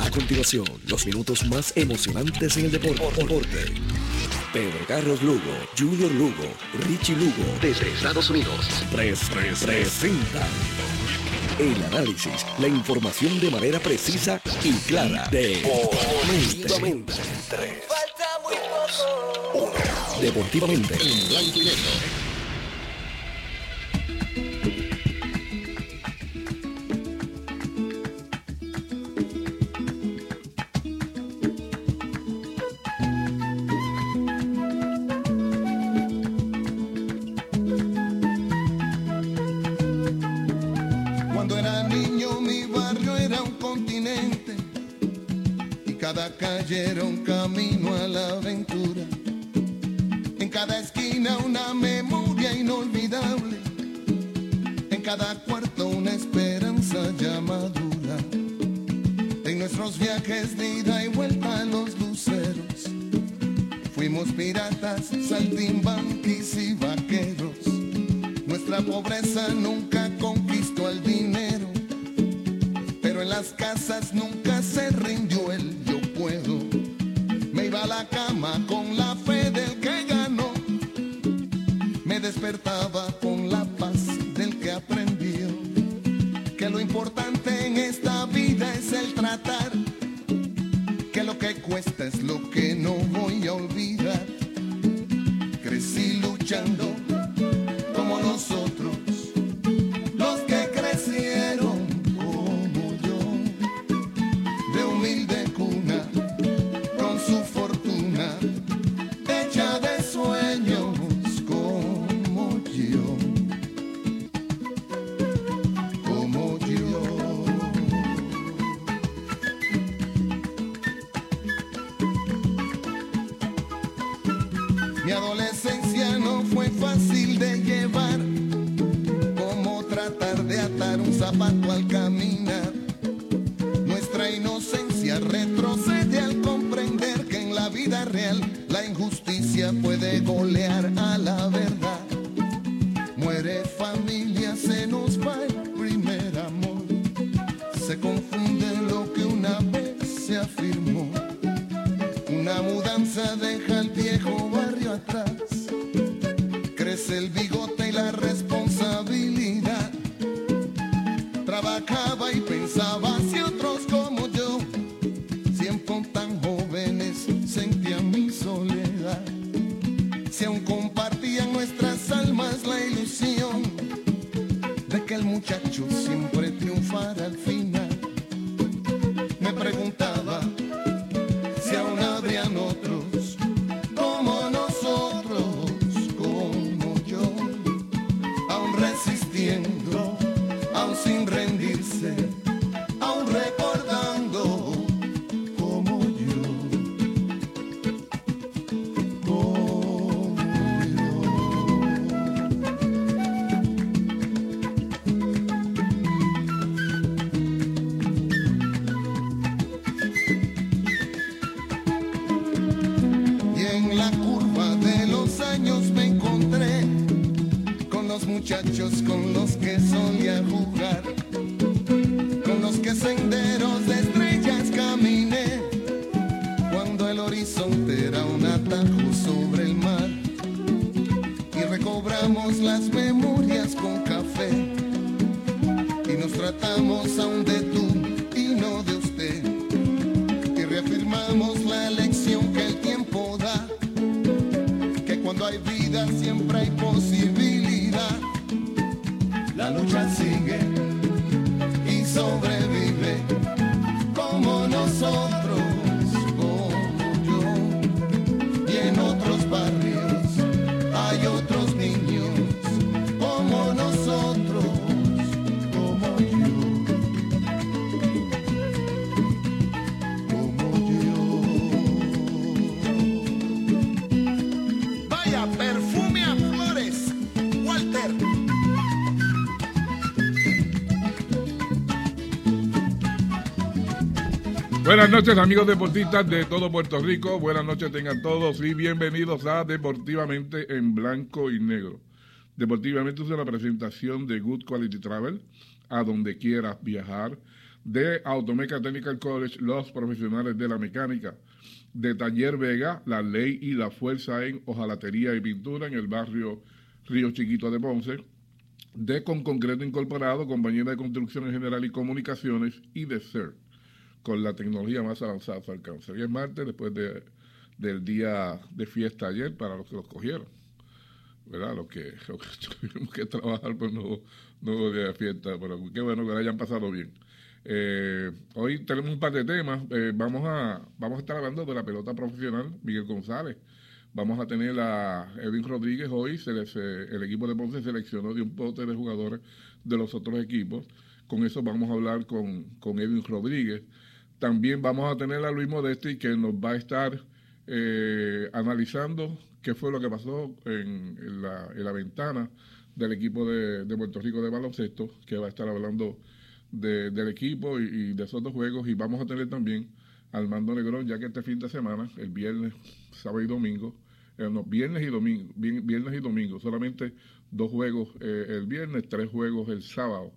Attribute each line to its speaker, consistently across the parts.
Speaker 1: A continuación, los minutos más emocionantes en el deporte. deporte. Pedro Carlos Lugo, Junior Lugo, Richie Lugo, desde Estados Unidos. 333 presentan el análisis, la información de manera precisa y clara de Deportivamente. 3, 2, 1. Deportivamente. En blanco y negro
Speaker 2: cuanto alcanza.
Speaker 3: Buenas noches, amigos deportistas de todo Puerto Rico. Buenas noches tengan todos y bienvenidos a Deportivamente en Blanco y Negro. Deportivamente es una presentación de Good Quality Travel, a donde quieras viajar, de Automeca Technical College, los profesionales de la mecánica, de Taller Vega, la ley y la fuerza en hojalatería y pintura en el barrio Río Chiquito de Ponce, de Con Concreto Incorporado, compañía de construcción en general y comunicaciones, y de CERT con la tecnología más avanzada a su alcance. Hoy es martes, después de, del día de fiesta ayer, para los que los cogieron. ¿Verdad? Los que, tuvimos que trabajar, pues no, no día de fiesta, pero qué bueno que hayan pasado bien. Eh, hoy tenemos un par de temas. Eh, vamos, a, vamos a estar hablando de la pelota profesional, Miguel González. Vamos a tener a Edwin Rodríguez hoy. Se les, el equipo de Ponce seleccionó de un pote de jugadores de los otros equipos. Con eso vamos a hablar con, con Edwin Rodríguez. También vamos a tener a Luis Modesti que nos va a estar eh, analizando qué fue lo que pasó en, la, en la, ventana del equipo de, de, Puerto Rico de baloncesto, que va a estar hablando de, del equipo y, y, de esos dos juegos. Y vamos a tener también al Mando Negrón, ya que este fin de semana, el viernes, sábado y domingo, eh, no, viernes y domingo, viernes y domingo, solamente dos juegos eh, el viernes, tres juegos el sábado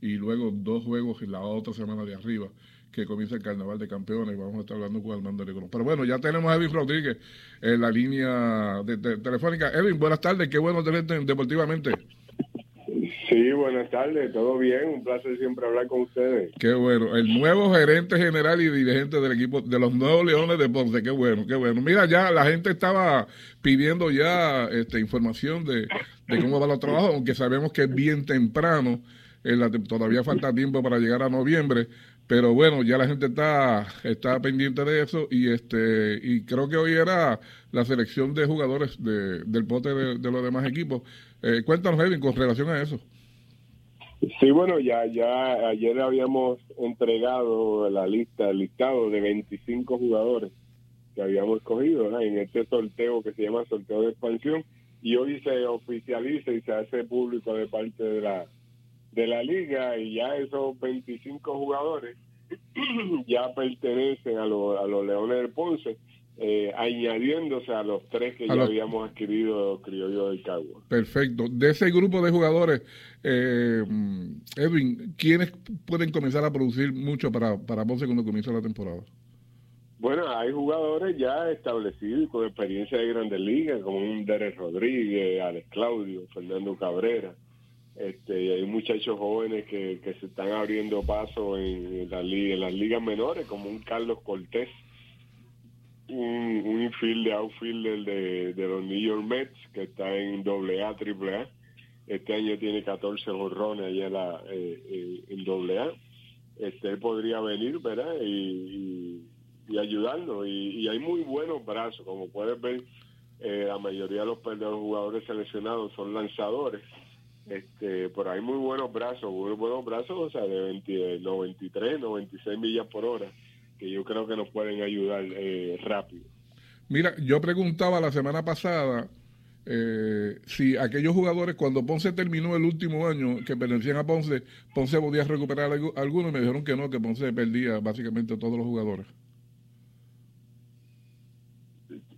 Speaker 3: y luego dos juegos en la otra semana de arriba que comienza el Carnaval de Campeones y vamos a estar hablando con Armando Negrón. Pero bueno, ya tenemos a Edwin Rodríguez en la línea de, de, telefónica. Edwin, buenas tardes, qué bueno tenerte deportivamente.
Speaker 4: Sí, buenas tardes, todo bien, un placer siempre hablar con ustedes.
Speaker 3: Qué bueno, el nuevo gerente general y dirigente del equipo de los Nuevos Leones de Ponce, qué bueno, qué bueno. Mira, ya la gente estaba pidiendo ya este, información de, de cómo va los trabajos, aunque sabemos que es bien temprano, en la, todavía falta tiempo para llegar a noviembre, pero bueno, ya la gente está, está pendiente de eso y este y creo que hoy era la selección de jugadores de, del pote de, los demás equipos. Eh, cuéntanos, Edwin, con relación a eso.
Speaker 4: Sí, bueno, ya ya ayer habíamos entregado la lista, el listado de 25 jugadores que habíamos escogido en este sorteo que se llama sorteo de expansión y hoy se oficializa y se hace público de parte de la de la liga y ya esos 25 jugadores ya pertenecen a, lo, a los Leones del Ponce, eh, añadiéndose a los tres que a ya los... habíamos adquirido Criollo del Cagua.
Speaker 3: Perfecto. De ese grupo de jugadores, eh, Edwin, ¿quiénes pueden comenzar a producir mucho para, para Ponce cuando comienza la temporada?
Speaker 4: Bueno, hay jugadores ya establecidos con experiencia de grandes ligas, como un Derek Rodríguez, Alex Claudio, Fernando Cabrera. Este, hay muchachos jóvenes que, se están abriendo paso en, las ligas menores, como un Carlos Cortés, un, un infield de outfielder de, de los New York Mets, que está en AA, AAA. Este año tiene 14 jorrones allá en, la, eh, en AA. Este podría venir. Y, ayudarnos. Y, y, hay muy buenos brazos, como puedes ver, eh, la mayoría de los, de los jugadores seleccionados son lanzadores este por ahí muy buenos brazos muy buenos brazos o sea de 20, 93 96 millas por hora que yo creo que nos pueden ayudar eh, rápido.
Speaker 3: Mira yo preguntaba la semana pasada eh, si aquellos jugadores cuando Ponce terminó el último año que pertenecían a Ponce Ponce podía recuperar algunos me dijeron que no que Ponce perdía básicamente todos los jugadores.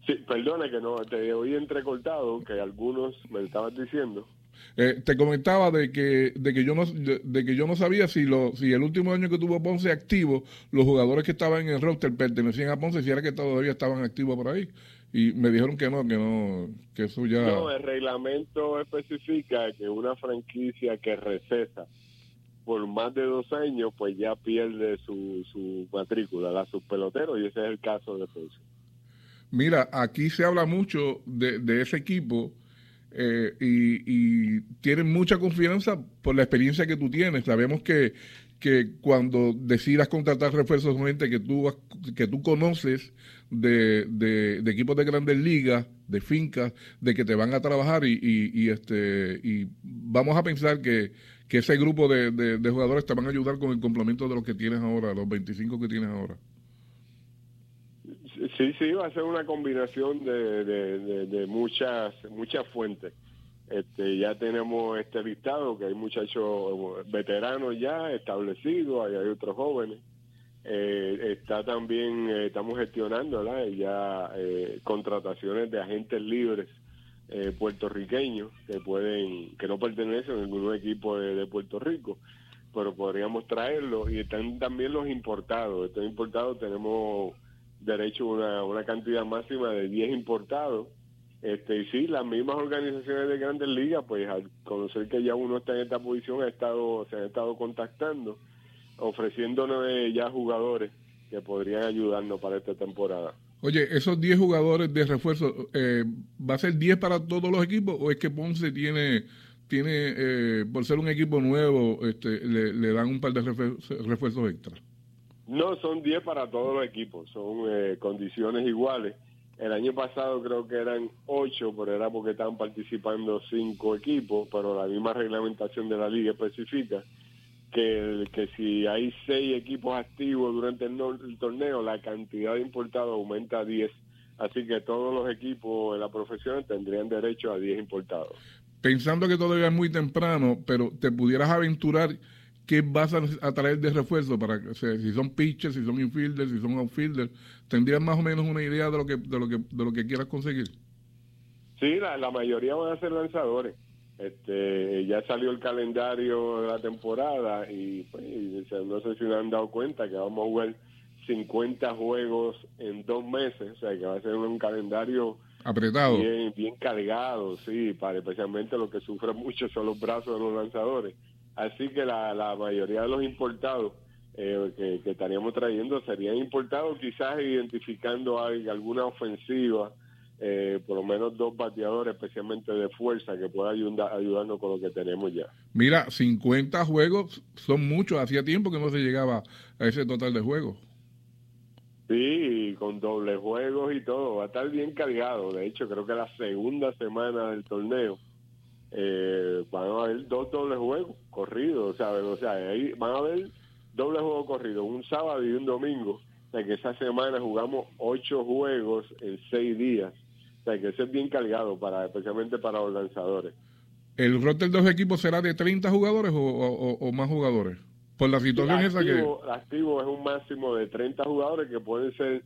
Speaker 4: Sí, perdona que no te oí entrecortado que algunos me estabas diciendo
Speaker 3: eh, te comentaba de que de que yo no de, de, que yo no sabía si lo si el último año que tuvo Ponce activo los jugadores que estaban en el roster pertenecían a Ponce si era que todavía estaban activos por ahí. Y me dijeron que no que no que eso ya
Speaker 4: no el reglamento especifica que una franquicia que receta por más de dos años pues ya pierde su, su matrícula la sus peloteros y ese es el caso de Ponce.
Speaker 3: Mira aquí se habla mucho de, de ese equipo eh, y, y, tienen mucha confianza por la experiencia que tú tienes. Sabemos que, que cuando decidas contratar refuerzos, gente que tú, que tú conoces de, de, de, equipos de grandes ligas, de fincas, de que te van a trabajar y, y, y este y vamos a pensar que, que ese grupo de, de, jugadores te van a ayudar con el complemento de los que tienes ahora, los 25 que tienes ahora.
Speaker 4: Sí, sí, va a ser una combinación de, de, muchas muchas fuentes. Este, ya tenemos este listado, que hay muchachos veteranos ya establecidos, hay, hay otros jóvenes. Eh, está también, eh, estamos gestionando ya eh, contrataciones de agentes libres puertorriqueños que pueden, que no pertenecen a ningún equipo de, de Puerto Rico. pero podríamos traerlo. Y están también los importados. Estos importados tenemos derecho a una, una cantidad máxima de 10 importados. Este, y sí, las mismas organizaciones de grandes ligas, pues al conocer que ya uno está en esta posición, ha estado, se han estado contactando, ofreciéndonos ya jugadores que podrían ayudarnos para esta temporada.
Speaker 3: Oye, esos 10 jugadores de refuerzo, eh, ¿va a ser 10 para todos los equipos o es que Ponce tiene, tiene eh, por ser un equipo nuevo, este, le, dan un par de refuerzos, extra?
Speaker 4: No, son 10 para todos los equipos, son eh, condiciones iguales. El año pasado creo que eran 8, pero era porque estaban participando 5 equipos, pero la misma reglamentación de la liga especifica que, que si hay seis equipos activos durante el, torneo, la cantidad de importados aumenta a 10. Así que todos los equipos de la profesión tendrían derecho a 10 importados.
Speaker 3: Pensando que todavía es muy temprano, pero te pudieras aventurar qué vas a, traer de refuerzo para si son pitchers, si son infielders, si son outfielders, tendrías más o menos una idea de lo que de lo que de lo que quieras conseguir.
Speaker 4: Sí, la, la mayoría van a ser lanzadores. Este, ya salió el calendario de la temporada y, pues, no sé si se han dado cuenta que vamos a jugar 50 juegos en dos meses, o sea que va a ser un calendario
Speaker 3: apretado,
Speaker 4: bien, bien cargado, sí, para especialmente lo que sufren mucho son los brazos de los lanzadores. Así que la, la mayoría de los importados eh, que, que, estaríamos trayendo serían importados quizás identificando alguna ofensiva eh, por lo menos dos bateadores, especialmente de fuerza, que pueda ayudar, ayudarnos con lo que tenemos ya.
Speaker 3: Mira, 50 juegos son muchos. Hacía tiempo que no se llegaba a ese total de juegos.
Speaker 4: Sí, con doble juegos y todo. Va a estar bien cargado. De hecho, creo que la segunda semana del torneo eh, van a haber dos dobles juegos corridos. ¿sabes? O sea, ahí van a haber doble juegos corridos, un sábado y un domingo. O sea, que esa semana jugamos ocho juegos en seis días sea, que es bien cargado, para especialmente para los lanzadores.
Speaker 3: ¿El roster de los equipos será de 30 jugadores o, más jugadores? Por la situación esa que...
Speaker 4: Activo es un máximo de 30 jugadores que pueden ser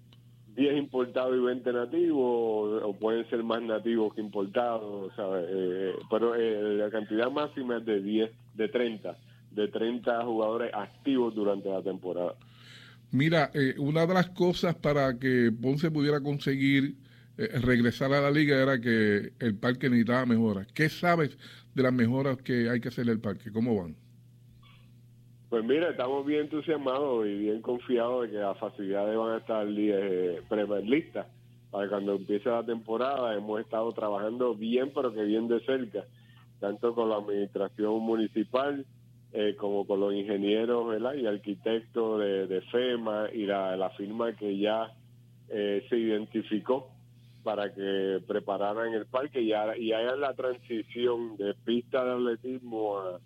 Speaker 4: 10 importados y 20 nativos o, pueden ser más nativos que importados, ¿sabes? Eh, pero eh, la cantidad máxima es de 10, de 30, de 30 jugadores activos durante la temporada.
Speaker 3: Mira, eh, una de las cosas para que Ponce pudiera conseguir eh, regresar a la liga era que el parque necesitaba mejoras. ¿Qué sabes de las mejoras que hay que hacer en el parque? ¿Cómo van?
Speaker 4: Pues mira, estamos bien entusiasmados y bien confiados de que las facilidades van a estar eh, listas para cuando empiece la temporada. Hemos estado trabajando bien, pero que bien de cerca, tanto con la administración municipal eh, como con los ingenieros y arquitectos de, FEMA y la, firma que ya eh, se identificó para que prepararan el parque y, y hagan la transición de pista de atletismo a,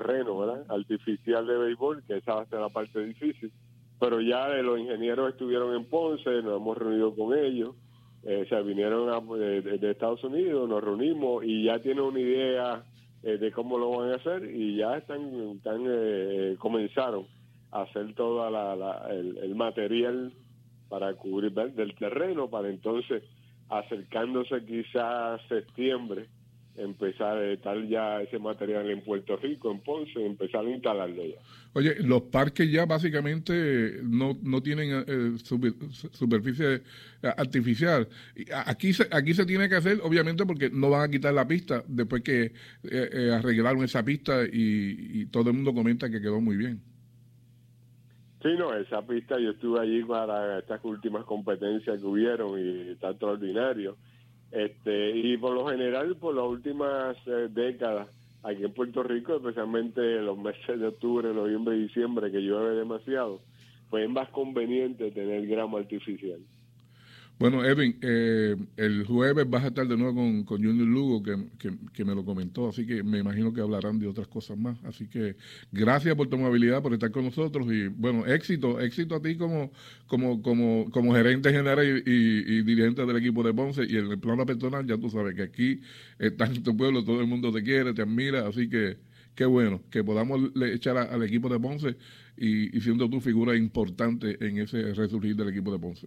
Speaker 4: terreno ¿verdad? artificial de béisbol, que esa va a ser la parte difícil. Pero ya los ingenieros estuvieron en Ponce, nos hemos reunido con ellos, eh, se vinieron de, Estados Unidos, nos reunimos y ya tienen una idea eh, de cómo lo van a hacer y ya están, están eh, comenzaron a hacer todo la, el, el material para cubrir del terreno, para entonces acercándose quizás a septiembre, empezar a estar ya ese material en Puerto Rico, en Ponce, empezar a instalarlo ya.
Speaker 3: Oye, los parques ya básicamente no, no tienen eh, superficie artificial. Aquí se, aquí se tiene que hacer, obviamente, porque no van a quitar la pista después que eh, eh, arreglaron esa pista y todo el mundo comenta que quedó muy bien.
Speaker 4: Sí, no, esa pista yo estuve allí para estas últimas competencias que hubieron y está extraordinario. Este, y por lo general, por las últimas eh, décadas, aquí en Puerto Rico, especialmente los meses de octubre, noviembre y diciembre, que llueve demasiado, pues es más conveniente tener grama artificial.
Speaker 3: Bueno, Edwin, eh, el jueves vas a estar de nuevo con, con Junior Lugo, que, me lo comentó, así que me imagino que hablarán de otras cosas más. Así que gracias por tu amabilidad, por estar con nosotros y bueno, éxito, éxito a ti como, como, como, como gerente general y, dirigente del equipo de Ponce y en el plano personal, ya tú sabes que aquí estás en tu pueblo, todo el mundo te quiere, te admira, así que qué bueno que podamos echar al equipo de Ponce y, y siendo tu figura importante en ese resurgir del equipo de Ponce.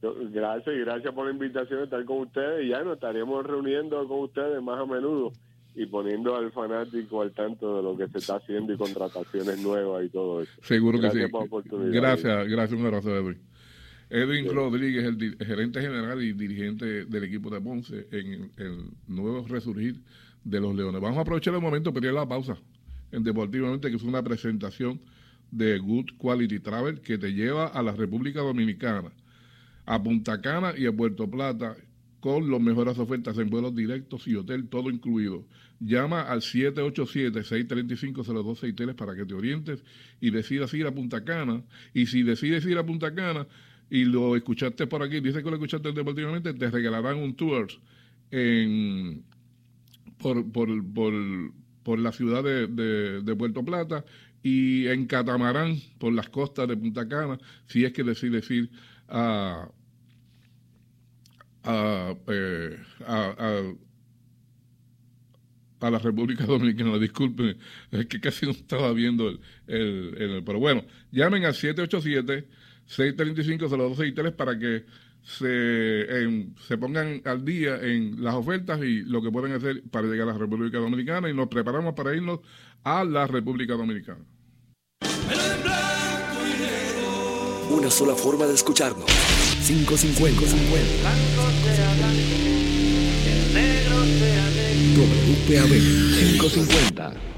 Speaker 4: Gracias y gracias por la invitación de estar con ustedes y ya nos estaremos reuniendo con ustedes más a menudo y poniendo al fanático al tanto de lo que se está haciendo y contrataciones nuevas y todo eso.
Speaker 3: Seguro que sí. Gracias, gracias, un abrazo, Edwin. Edwin Rodríguez, el, gerente general y dirigente del equipo de Ponce en el nuevo resurgir de los Leones. Vamos a aprovechar el momento para ir a la pausa en Deportivamente, que es una presentación de Good Quality Travel que te lleva a la República Dominicana, a Punta Cana y a Puerto Plata con las mejores ofertas en vuelos directos y hotel, todo incluido. Llama al 787-635-0263 para que te orientes y decidas ir a Punta Cana. Y si decides ir a Punta Cana y lo escuchaste por aquí, dice que lo escuchaste deportivamente, te regalarán un tour en, por, por, por, la ciudad de, de, Puerto Plata y en catamarán por las costas de Punta Cana, si es que decides ir a eh, a, a, la República Dominicana. Disculpen, es que casi no estaba viendo el, el, Pero bueno, llamen al 787-635-0263 para que se, se pongan al día en las ofertas y lo que pueden hacer para llegar a la República Dominicana y nos preparamos para irnos a la República Dominicana.
Speaker 1: Una sola forma de escucharnos. 550. 50. WPAB 550.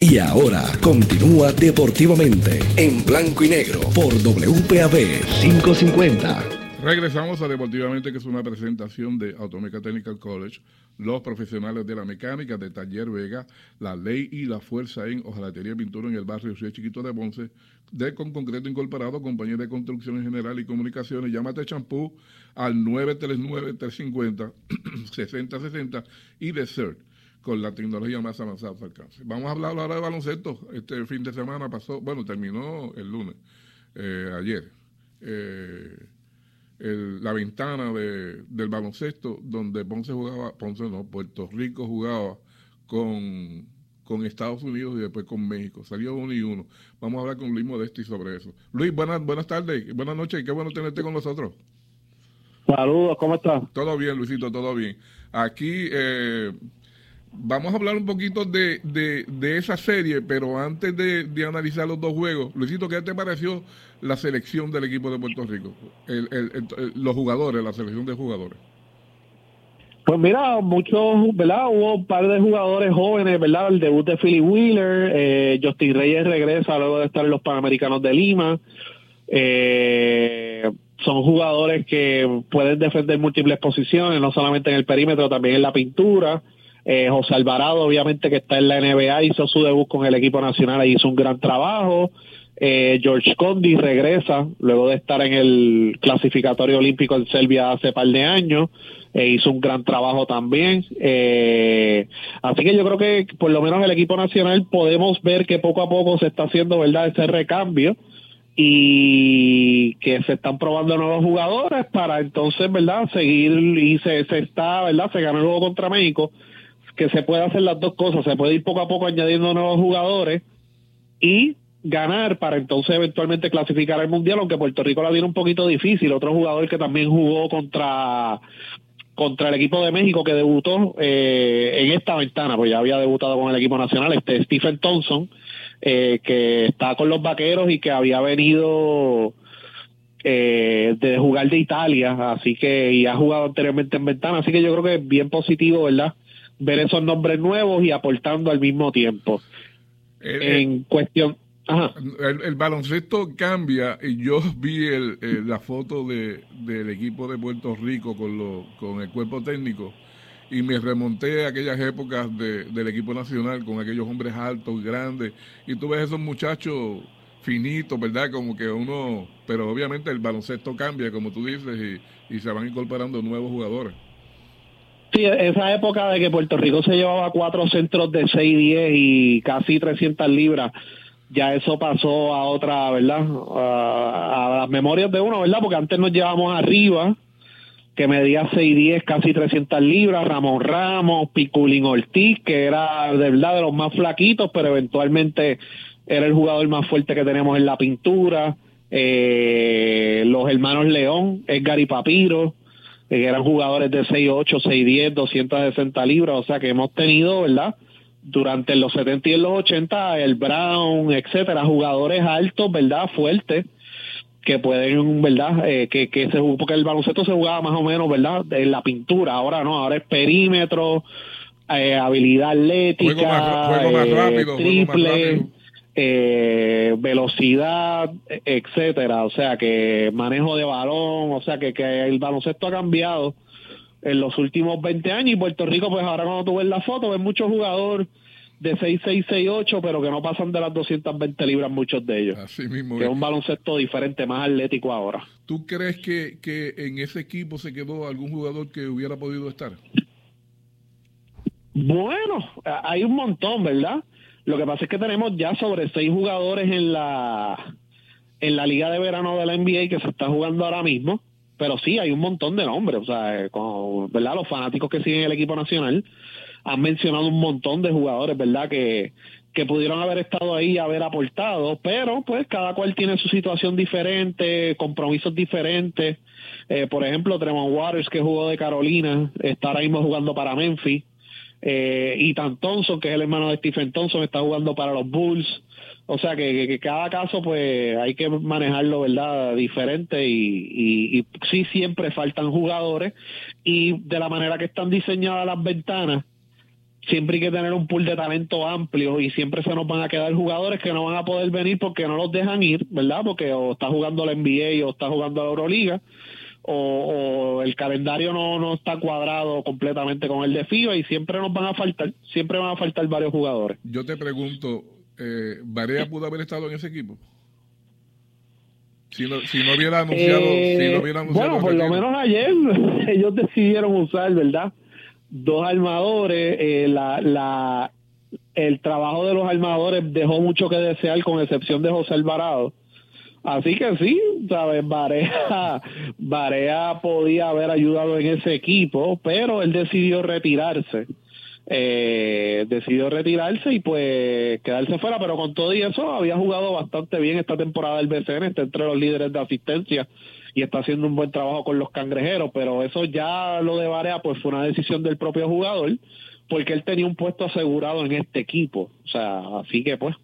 Speaker 1: Y ahora continúa deportivamente en blanco y negro por WPAB 550.
Speaker 3: Regresamos a Deportivamente, que es una presentación de Automeca Technical College, los profesionales de la mecánica de Taller Vega, la ley y la fuerza en hojalatería pintura en el barrio Ciudad Chiquito de Ponce, de Con Concreto Incorporado, compañía de construcción en general y comunicaciones. Llámate champú al 939-350-6060 y de CERT con la tecnología más avanzada al alcance. Vamos a hablar ahora de baloncesto. Este fin de semana pasó, bueno, terminó el lunes, eh, ayer, eh, la ventana de, del baloncesto donde Ponce jugaba, Ponce no, Puerto Rico jugaba con, con Estados Unidos y después con México. Salió uno y uno. Vamos a hablar con Luis Modesti sobre eso. Luis, buenas, buenas tardes, buenas noches, qué bueno tenerte con nosotros.
Speaker 5: Saludos, ¿cómo estás?
Speaker 3: Todo bien, Luisito, todo bien. Aquí eh, Vamos a hablar un poquito de, de, esa serie, pero antes de, analizar los dos juegos, Luisito, ¿qué te pareció la selección del equipo de Puerto Rico? los jugadores, la selección de jugadores.
Speaker 5: Pues mira, muchos, ¿verdad? Hubo un par de jugadores jóvenes, ¿verdad? El debut de Philly Wheeler, eh, Justin Reyes regresa luego de estar en los Panamericanos de Lima. Eh, son jugadores que pueden defender múltiples posiciones, no solamente en el perímetro, también en la pintura. Eh, José Alvarado, obviamente, que está en la NBA, hizo su debut con el equipo nacional y hizo un gran trabajo. Eh, George Condi regresa luego de estar en el clasificatorio olímpico en Serbia hace par de años. e hizo un gran trabajo también. Eh, así que yo creo que por lo menos el equipo nacional podemos ver que poco a poco se está haciendo verdad ese recambio y que se están probando nuevos jugadores para entonces verdad seguir y se, se está verdad se ganó luego contra México que se puede hacer las dos cosas, se puede ir poco a poco añadiendo nuevos jugadores y ganar para entonces eventualmente clasificar al mundial, aunque Puerto Rico la tiene un poquito difícil. Otro jugador que también jugó contra contra el equipo de México que debutó eh, en esta ventana, pues ya había debutado con el equipo nacional, este Stephen Thompson, eh, que está con los vaqueros y que había venido eh, de jugar de Italia, así que y ha jugado anteriormente en ventana, así que yo creo que es bien positivo, ¿verdad? Ver esos nombres nuevos y aportando al mismo tiempo. en cuestión,
Speaker 3: el, baloncesto cambia y yo vi el, la foto de, del equipo de Puerto Rico con, lo, con el cuerpo técnico y me remonté a aquellas épocas de, del equipo nacional con aquellos hombres altos, grandes, y tú ves esos muchachos finitos, ¿verdad? Como que uno, pero obviamente el baloncesto cambia, como tú dices, y, y se van incorporando nuevos jugadores.
Speaker 5: Sí, esa época de que Puerto Rico se llevaba cuatro centros de 6-10 y casi 300 libras, ya eso pasó a otra, ¿verdad? A, las memorias de uno, ¿verdad? Porque antes nos llevamos arriba, que medía 6'10, casi 300 libras, Ramón Ramos, Piculín Ortiz, que era de verdad de los más flaquitos, pero eventualmente era el jugador más fuerte que tenemos en la pintura. Eh, los hermanos León, Edgar y Papiro, que eran jugadores de 6'8, 6'10, 260 libras, o sea que hemos tenido, ¿verdad? durante los 70 y los 80, el Brown, etcétera, jugadores altos, ¿verdad? Fuertes, que pueden, ¿verdad? Eh, que, que se porque el baloncesto se jugaba más o menos, ¿verdad? En la pintura, ahora no, ahora es perímetro, eh, habilidad atlética, eh, triple, eh, velocidad, etcétera, o sea que manejo de balón, o sea que, que el baloncesto ha cambiado en los últimos 20 años y Puerto Rico pues ahora cuando tú ves la foto ves muchos jugadores de 6'6", pero que no pasan de las 220 libras muchos de ellos.
Speaker 3: Así mismo.
Speaker 5: Que es un baloncesto diferente, más atlético ahora.
Speaker 3: ¿Tú crees que, que en ese equipo se quedó algún jugador que hubiera podido estar?
Speaker 5: Bueno, hay un montón, ¿verdad? Lo que pasa es que tenemos ya sobre seis jugadores en la en la liga de verano de la NBA que se está jugando ahora mismo pero sí hay un montón de nombres, o sea, eh, ¿verdad? Los fanáticos que siguen el equipo nacional han mencionado un montón de jugadores, ¿verdad? Que, que pudieron haber estado ahí y haber aportado, pero pues cada cual tiene su situación diferente, compromisos diferentes. Eh, por ejemplo, Tremont Waters, que jugó de Carolina, está ahora mismo jugando para Memphis. Eh, Ethan Thompson, que es el hermano de Stephen Thompson, está jugando para los Bulls. O sea que, cada caso pues hay que manejarlo, ¿verdad? Diferente y, y, sí siempre faltan jugadores y de la manera que están diseñadas las ventanas, siempre hay que tener un pool de talento amplio y siempre se nos van a quedar jugadores que no van a poder venir porque no los dejan ir, ¿verdad? Porque o está jugando la NBA o está jugando la Euroliga. O, el calendario no, no está cuadrado completamente con el de FIBA y siempre nos van a faltar, siempre van a faltar varios jugadores.
Speaker 3: Yo te pregunto, eh, ¿Barea pudo haber estado en ese equipo? Si no, si no hubiera anunciado, si no hubiera anunciado
Speaker 5: bueno, por lo menos ayer ellos decidieron usar, ¿verdad? Dos armadores, eh, la, la, el trabajo de los armadores dejó mucho que desear, con excepción de José Alvarado. Así que sí, ¿sabes? Barea, Barea podía haber ayudado en ese equipo, pero él decidió retirarse eh, decidió retirarse y pues quedarse fuera, pero con todo y eso había jugado bastante bien esta temporada del BCN, está entre los líderes de asistencia y está haciendo un buen trabajo con los cangrejeros, pero eso ya lo de Barea pues fue una decisión del propio jugador, porque él tenía un puesto asegurado en este equipo, o sea, así que pues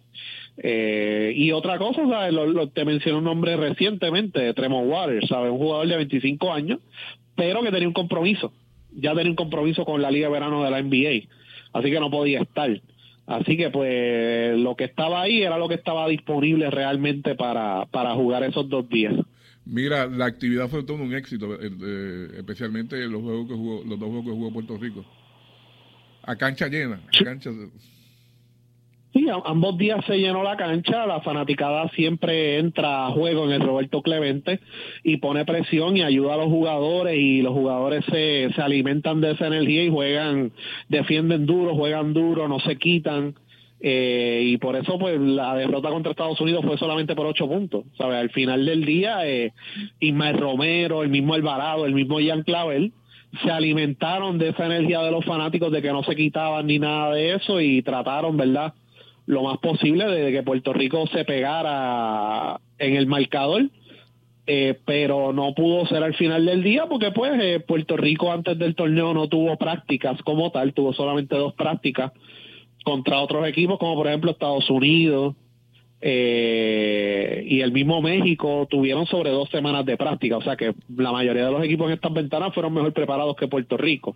Speaker 5: eh, y otra cosa, ¿sabes? Lo, te mencioné un nombre recientemente, Tremont Waters, ¿sabes? Un jugador de 25 años, pero que tenía un compromiso ya tenía un compromiso con la Liga de Verano de la NBA, así que no podía estar. Así que pues lo que estaba ahí era lo que estaba disponible realmente para, para jugar esos dos días.
Speaker 3: Mira, la actividad fue todo un éxito, eh, eh, especialmente los juegos que jugó, los dos juegos que jugó Puerto Rico. A cancha llena, a cancha
Speaker 5: Sí, ambos días se llenó la cancha, la fanaticada siempre entra a juego en el Roberto Clemente y pone presión y ayuda a los jugadores y los jugadores se, se alimentan de esa energía y juegan, defienden duro, juegan duro, no se quitan. Eh, y por eso pues la derrota contra Estados Unidos fue solamente por ocho puntos. ¿sabes? Al final del día, eh, Ismael Romero, el mismo Alvarado, el mismo Ian Clavel, se alimentaron de esa energía de los fanáticos de que no se quitaban ni nada de eso y trataron, ¿verdad? Lo más posible de que Puerto Rico se pegara en el marcador eh, pero no pudo ser al final del día porque pues eh, Puerto Rico antes del torneo no tuvo prácticas como tal, tuvo solamente dos prácticas contra otros equipos como por ejemplo Estados Unidos eh, y el mismo México tuvieron sobre dos semanas de práctica, o sea que la mayoría de los equipos en estas ventanas fueron mejor preparados que Puerto Rico.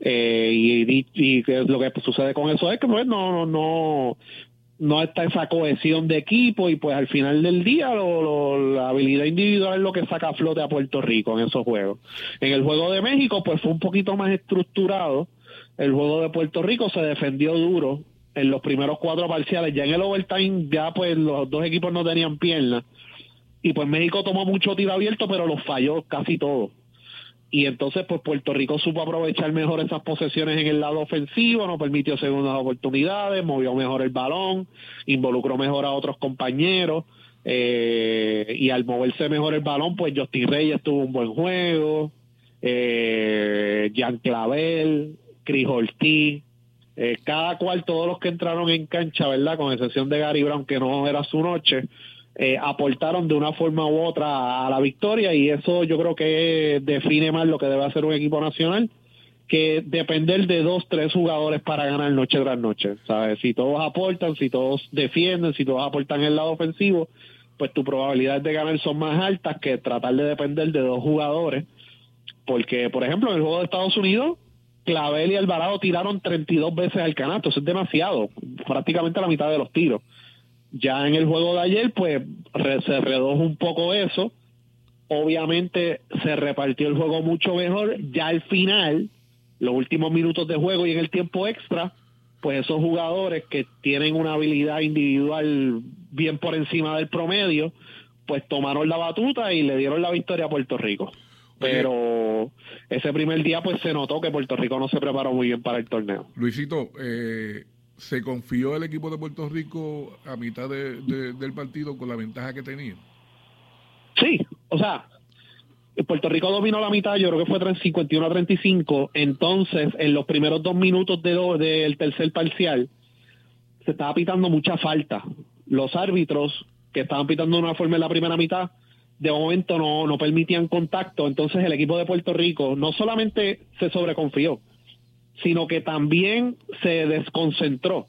Speaker 5: Y, y, lo que sucede con eso es que pues no, no, no está esa cohesión de equipo y pues al final del día la habilidad individual es lo que saca a flote a Puerto Rico en esos juegos. En el juego de México pues fue un poquito más estructurado. El juego de Puerto Rico se defendió duro en los primeros cuatro parciales. Ya en el overtime ya pues los dos equipos no tenían piernas. Y pues México tomó mucho tiro abierto pero los falló casi todos y entonces pues Puerto Rico supo aprovechar mejor esas posesiones en el lado ofensivo, no permitió segundas oportunidades, movió mejor el balón, involucró mejor a otros compañeros eh, y al moverse mejor el balón pues Justin Reyes tuvo un buen juego, eh, Jean Clavel, Chris Ortiz, eh, cada cual, todos los que entraron en cancha, ¿verdad? Con excepción de Gary Brown, que no era su noche, eh, aportaron de una forma u otra a la victoria y eso yo creo que define más lo que debe hacer un equipo nacional que depender de dos, tres jugadores para ganar noche tras noche. ¿sabes? Si todos aportan, si todos defienden, si todos aportan el lado ofensivo, pues tu probabilidades de ganar son más altas que tratar de depender de dos jugadores. Porque, por ejemplo, en el juego de Estados Unidos, Clavel y Alvarado tiraron 32 veces al canasto. Eso es demasiado, prácticamente la mitad de los tiros. Ya en el juego de ayer, pues se redujo un poco eso. Obviamente se repartió el juego mucho mejor. Ya al final, los últimos minutos de juego y en el tiempo extra, pues esos jugadores que tienen una habilidad individual bien por encima del promedio, pues tomaron la batuta y le dieron la victoria a Puerto Rico. Pero ese primer día pues se notó que Puerto Rico no se preparó muy bien para el torneo.
Speaker 3: Luisito, eh, ¿Se confió el equipo de Puerto Rico a mitad del partido con la ventaja que tenía?
Speaker 5: Sí, o sea, Puerto Rico dominó la mitad, yo creo que fue 51 a 35. Entonces, en los primeros dos minutos del tercer parcial, se estaba pitando mucha falta. Los árbitros que estaban pitando de una forma en la primera mitad, de momento no, no permitían contacto. Entonces, el equipo de Puerto Rico no solamente se sobreconfió, sino que también se desconcentró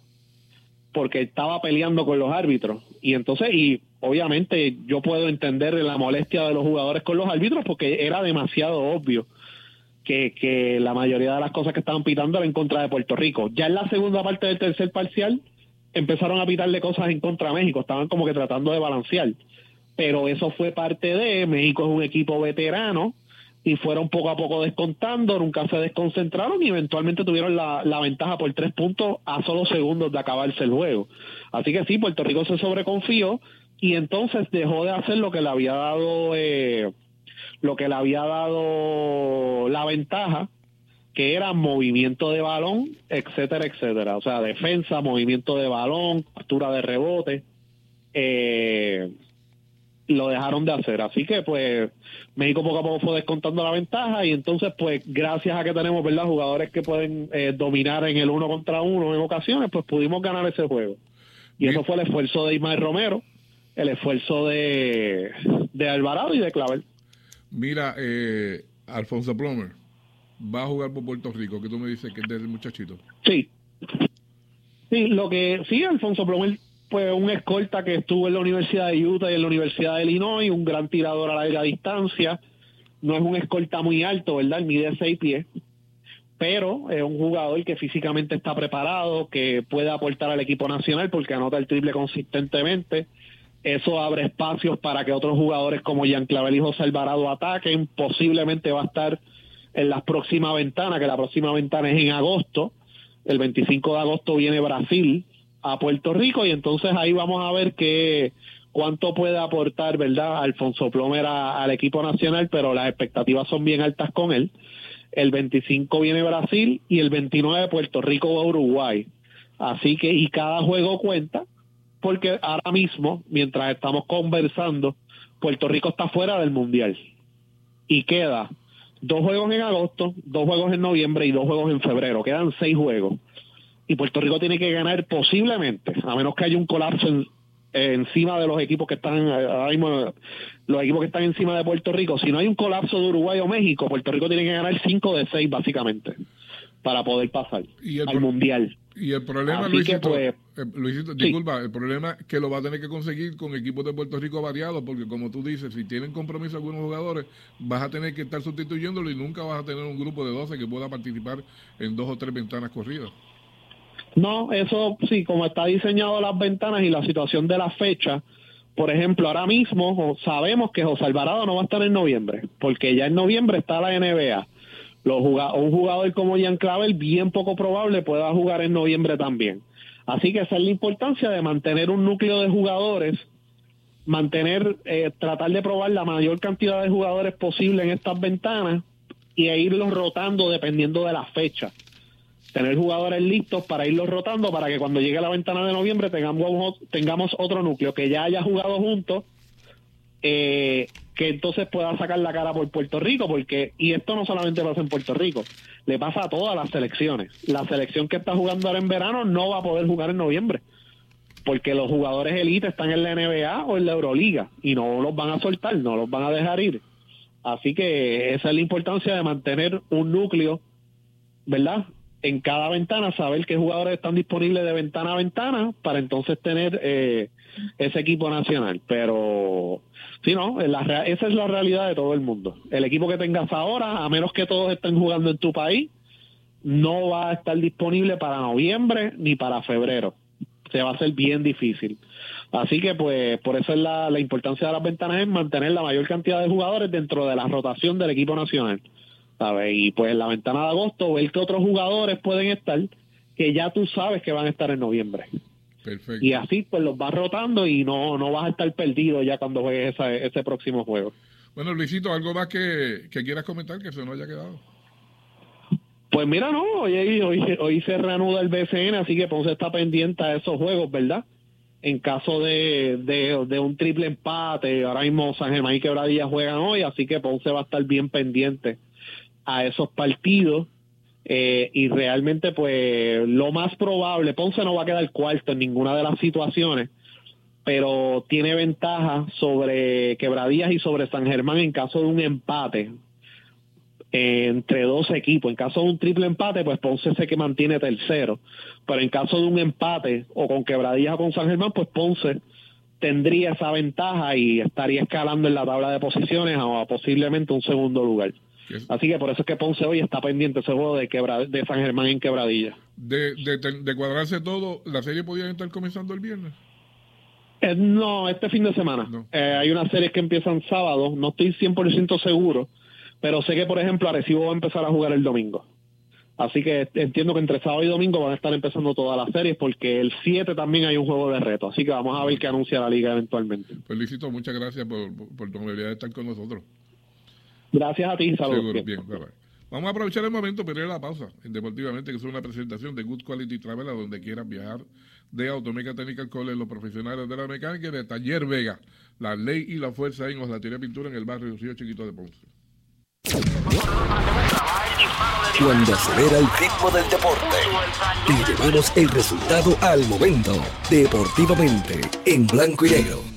Speaker 5: porque estaba peleando con los árbitros. Y entonces, y obviamente yo puedo entender la molestia de los jugadores con los árbitros porque era demasiado obvio que, que la mayoría de las cosas que estaban pitando eran en contra de Puerto Rico. Ya en la segunda parte del tercer parcial empezaron a pitarle cosas en contra de México, estaban como que tratando de balancear. Pero eso fue parte de México es un equipo veterano, y fueron poco a poco descontando, nunca se desconcentraron y eventualmente tuvieron la, ventaja por tres puntos a solo segundos de acabarse el juego. Así que sí, Puerto Rico se sobreconfió y entonces dejó de hacer lo que le había dado eh, lo que le había dado la ventaja que era movimiento de balón, etcétera, etcétera. O sea, defensa, movimiento de balón, captura de rebote. Eh, lo dejaron de hacer. Así que pues México poco a poco fue descontando la ventaja y entonces pues gracias a que tenemos verdad jugadores que pueden eh, dominar en el uno contra uno en ocasiones, pues pudimos ganar ese juego. Y eso fue el esfuerzo de Ismael Romero, el esfuerzo de, de Alvarado y de Clavel.
Speaker 3: Mira, eh, Alfonso Plomer va a jugar por Puerto Rico, que tú me dices que es del muchachito.
Speaker 5: Sí. Sí, lo que sí, Alfonso Plomer pues un escolta que estuvo en la Universidad de Utah y en la Universidad de Illinois, un gran tirador a larga distancia. No es un escolta muy alto, ¿verdad? Mide seis pies, pero es un jugador que físicamente está preparado, que puede aportar al equipo nacional porque anota el triple consistentemente. Eso abre espacios para que otros jugadores como Jean Clavel y José Alvarado ataquen. Posiblemente va a estar en las próximas ventanas, que la próxima ventana es en agosto. El 25 de agosto viene Brasil a Puerto Rico y entonces ahí vamos a ver qué cuánto puede aportar, ¿verdad? Alfonso Plomer al equipo nacional, pero las expectativas son bien altas con él. El 25 viene Brasil y el 29 Puerto Rico o Uruguay. Así que, y cada juego cuenta, porque ahora mismo, mientras estamos conversando, Puerto Rico está fuera del Mundial. Y queda dos juegos en agosto, dos juegos en noviembre y dos juegos en febrero. Quedan seis juegos y Puerto Rico tiene que ganar posiblemente, a menos que haya un colapso eh, encima de los equipos que están ahora mismo, los equipos que están encima de Puerto Rico. Si no hay un colapso de Uruguay o México, Puerto Rico tiene que ganar 5 de 6 básicamente para poder pasar al Mundial.
Speaker 3: Y el problema, Luisito, pues, eh, disculpa, el problema es que lo va a tener que conseguir con equipos de Puerto Rico variados, porque como tú dices, si tienen compromiso algunos jugadores, vas a tener que estar sustituyéndolo y nunca vas a tener un grupo de 12 que pueda participar en dos o tres ventanas corridas.
Speaker 5: No, eso sí, como está diseñado las ventanas y la situación de la fecha, por ejemplo, ahora mismo sabemos que José Alvarado no va a estar en noviembre, porque ya en noviembre está la NBA un jugador como Ian Clavel, bien poco probable, pueda jugar en noviembre también. Así que esa es la importancia de mantener un núcleo de jugadores, mantener, eh, tratar de probar la mayor cantidad de jugadores posible en estas ventanas y e irlos rotando dependiendo de la fecha. Tener jugadores listos para irlos rotando para que cuando llegue la ventana de noviembre tengamos, tengamos otro núcleo que ya haya jugado juntos eh, que entonces pueda sacar la cara por Puerto Rico, porque, y esto no solamente pasa en Puerto Rico, le pasa a todas las selecciones. La selección que está jugando ahora en verano no va a poder jugar en noviembre, porque los jugadores elite están en la NBA o en la Euroliga, y no los van a soltar, no los van a dejar ir. Así que esa es la importancia de mantener un núcleo, ¿verdad? En cada ventana, saber qué jugadores están disponibles de ventana a ventana, para entonces tener eh, ese equipo nacional. Pero Sí, no, esa es la realidad de todo el mundo. El equipo que tengas ahora, a menos que todos estén jugando en tu país, no va a estar disponible para noviembre ni para febrero. Se va a hacer bien difícil. Así que, pues, por eso es la, la importancia de las ventanas es mantener la mayor cantidad de jugadores dentro de la rotación del equipo nacional. ¿Sabes? Y pues en la ventana de agosto, ver que otros jugadores pueden estar que ya tú sabes que van a estar en noviembre. Y así pues los vas rotando y no, no vas a estar perdido ya cuando juegues ese próximo juego.
Speaker 3: Bueno, Luisito, ¿algo más que, quieras comentar que se nos haya quedado?
Speaker 5: Pues mira, no, hoy, hoy, se reanuda el BCN, así que Ponce está pendiente a esos juegos, ¿verdad? En caso de, de, un triple empate, ahora mismo San Germán y Quebradilla juegan hoy, así que Ponce va a estar bien pendiente a esos partidos eh, y realmente, pues, lo más probable, Ponce no va a quedar cuarto en ninguna de las situaciones, pero tiene ventaja sobre Quebradías y sobre San Germán en caso de un empate entre dos equipos. En caso de un triple empate, pues Ponce sé que mantiene tercero, pero en caso de un empate o con Quebradías o con San Germán, pues Ponce tendría esa ventaja y estaría escalando en la tabla de posiciones a posiblemente un segundo lugar. Así que por eso es que Ponce hoy está pendiente ese juego de, de San Germán en Quebradilla.
Speaker 3: De, de, cuadrarse todo, ¿la serie podía estar comenzando el viernes?
Speaker 5: Eh, no, este fin de semana. Eh, hay unas series que empiezan sábado, no estoy 100% seguro, pero sé que, por ejemplo, Arecibo va a empezar a jugar el domingo. Así que entiendo que entre sábado y domingo van a estar empezando todas las series porque el 7 también hay un juego de reto. Así que vamos a ver qué anuncia la liga eventualmente.
Speaker 3: Felicito, muchas gracias por, por tu amabilidad de estar con nosotros.
Speaker 5: Gracias a ti, saludos. bien,
Speaker 3: Vamos a aprovechar el momento para ir a la pausa en Deportivamente, que es una presentación de Good Quality Travel a donde quieras viajar de Automeca Technical College, los profesionales de la mecánica y de Taller Vega, la ley y la fuerza en Oslatería Pintura en el barrio Río Chiquito de Ponce.
Speaker 1: Cuando acelera el ritmo del deporte y llevamos el resultado al momento, deportivamente, en blanco y negro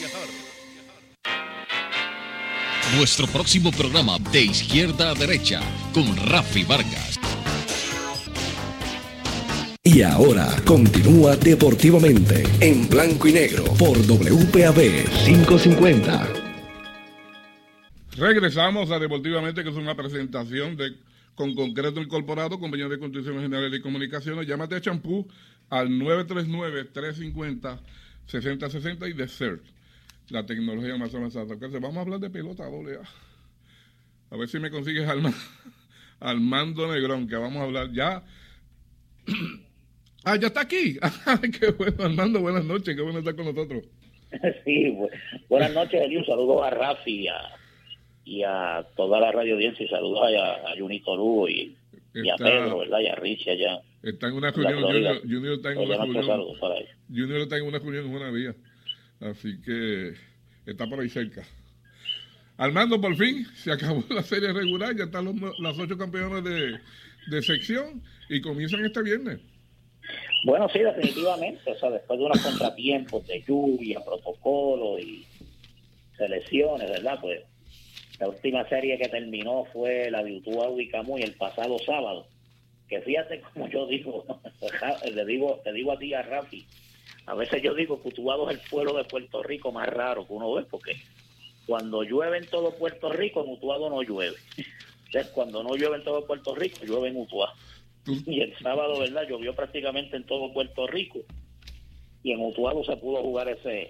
Speaker 1: Nuestro próximo programa de izquierda a derecha con Rafi Vargas. Y ahora continúa deportivamente en blanco y negro por WPAB 550.
Speaker 3: Regresamos a Deportivamente, que es una presentación de con concreto incorporado, compañía de Construcción General y Comunicaciones. Llámate a Champú al 939-350-6060 y de CERT, la tecnología más avanzada. Vamos a hablar de pelota doble A. A ver si me consigues al, al mando Negrón, que vamos a hablar ya. ah, ya está aquí. qué bueno, Armando, buenas noches, qué bueno estar con nosotros.
Speaker 6: Sí, buenas noches, Un saludo a Rafi y a, toda la radio audiencia y saludos a, a Junito Lugo y, a Pedro, ¿verdad? Y a Richie allá.
Speaker 3: Está en una reunión, Junior, Junior, está en una reunión. Junior está en una reunión en una vía. Así que está por ahí cerca. Armando, por fin, se acabó la serie regular, ya están los, las ocho campeones de, de sección y comienzan este viernes.
Speaker 6: Bueno, sí, definitivamente. O sea, después de unos contratiempos de lluvia, protocolo y selecciones, ¿verdad? Pues la última serie que terminó fue la de Utuado y Camuy el pasado sábado que fíjate como yo digo, le digo, te digo a ti a Rafi, a veces yo digo que Utuado es el pueblo de Puerto Rico más raro que uno ve, porque cuando llueve en todo Puerto Rico, en Utuado no llueve. Entonces, cuando no llueve en todo Puerto Rico, llueve en Utuado. Y el sábado, ¿verdad? Llovió prácticamente en todo Puerto Rico. Y en Utuado se pudo jugar ese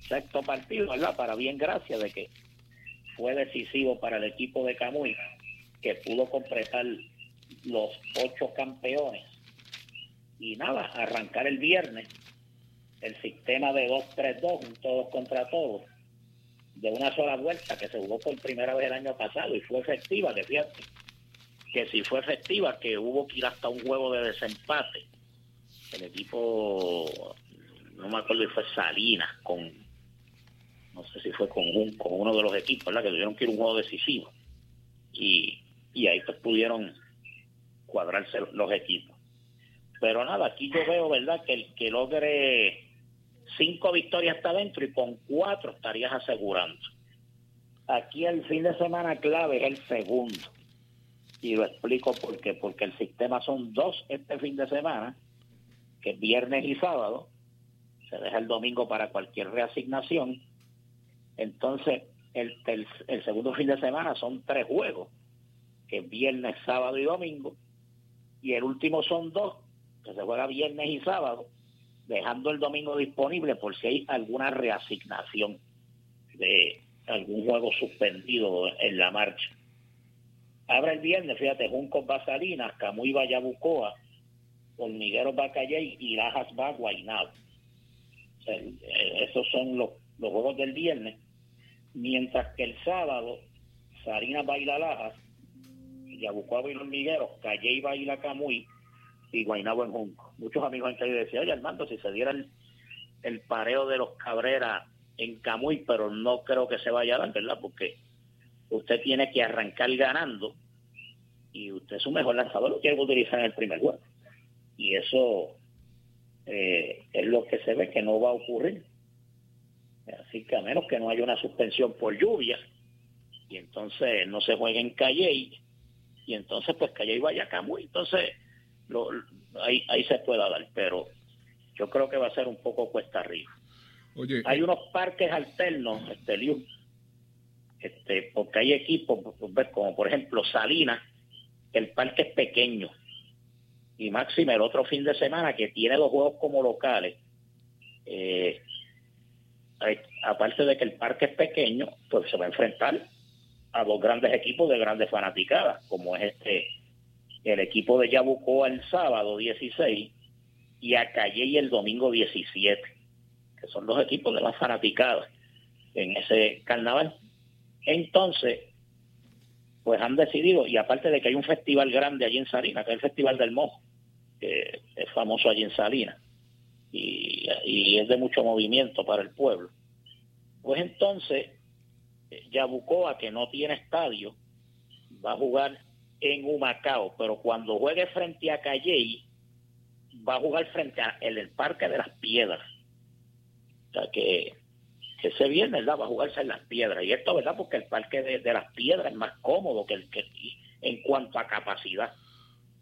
Speaker 6: sexto partido, ¿verdad? Para bien gracia de que fue decisivo para el equipo de Camuy, que pudo completar los ocho campeones. Y nada, arrancar el viernes el sistema de 2-3-2, todos contra todos, de una sola vuelta que se jugó por primera vez el año pasado y fue efectiva, que fíjate, que si fue efectiva, que hubo que ir hasta un juego de desempate. El equipo, no me acuerdo si fue Salinas, con, no sé si fue con, un, con uno de los equipos, ¿verdad? que tuvieron que ir un juego decisivo. Y, y ahí pues pudieron cuadrarse los equipos. Pero nada, aquí yo veo, ¿verdad?, que el que logre cinco victorias está dentro y con cuatro estarías asegurando. Aquí el fin de semana clave es el segundo. Y lo explico por qué. Porque el sistema son dos este fin de semana, que es viernes y sábado. Se deja el domingo para cualquier reasignación. Entonces, el, el, el segundo fin de semana son tres juegos, que es viernes, sábado y domingo y el último son dos, que se juega viernes y sábado, dejando el domingo disponible por si hay alguna reasignación de algún juego suspendido en la marcha. Abre el viernes, fíjate, Juncos va Salinas, Camuy va Yabucoa, Hormigueros va y Lajas va Guaynabo. Eh, esos son los, los juegos del viernes. Mientras que el sábado, Salinas va Lajas, Yabucoa y los Migueros, Calle iba y la Camuy y Guaynabo en Junco. Muchos amigos han caído y decían, oye Armando, si se diera el, pareo de los Cabrera en Camuy, pero no creo que se vaya a dar, ¿verdad? Porque usted tiene que arrancar ganando y usted es su mejor lanzador, lo quiere utilizar en el primer juego. Y eso eh, es lo que se ve que no va a ocurrir. Así que a menos que no haya una suspensión por lluvia y entonces no se juegue en Calle y entonces pues que allá iba Camuy, entonces lo, ahí, ahí se pueda dar, pero yo creo que va a ser un poco cuesta arriba. Oye, hay unos parques alternos, este Liu, este, porque hay equipos, pues, como por ejemplo Salinas, el parque es pequeño, y Máximo el otro fin de semana que tiene los juegos como locales, eh, aparte de que el parque es pequeño, pues se va a enfrentar a dos grandes equipos de grandes fanaticadas, como es este el equipo de Yabucoa el sábado 16 y a Calle el domingo 17, que son dos equipos de las fanaticadas en ese carnaval. Entonces, pues han decidido, y aparte de que hay un festival grande allí en Salinas, que es el Festival del Mojo, que es famoso allí en Salinas, y, y es de mucho movimiento para el pueblo, pues entonces Yabucoa, que no tiene estadio, va a jugar en Humacao, pero cuando juegue frente a Calley, va a jugar frente al el Parque de las Piedras. O sea que, ese viernes ¿verdad? va a jugarse en las Piedras. Y esto, ¿verdad? Porque el Parque de, las Piedras es más cómodo que el que en cuanto a capacidad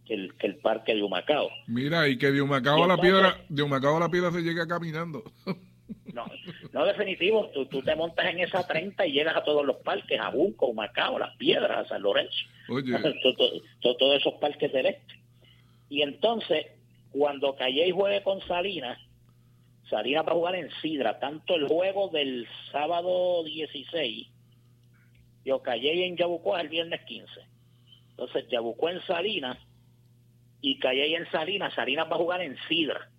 Speaker 6: que el, que el Parque de Humacao.
Speaker 3: Mira, y que de Humacao a la Piedra, de Humacao a la Piedra se llega caminando.
Speaker 6: No, no definitivo, tú, tú te montas en esa 30 y llegas a todos los parques, a Bunco, Humacao, Las Piedras, a San Lorenzo. Oye. todos esos parques del este. Y entonces, cuando Calle juegue con Salinas, Salinas va a jugar en Sidra, tanto el juego del sábado 16, yo Calle en Yabucoa el viernes 15. Entonces, Yabucoa en Salinas y Calle en Salinas, Salinas va a jugar en Sidra.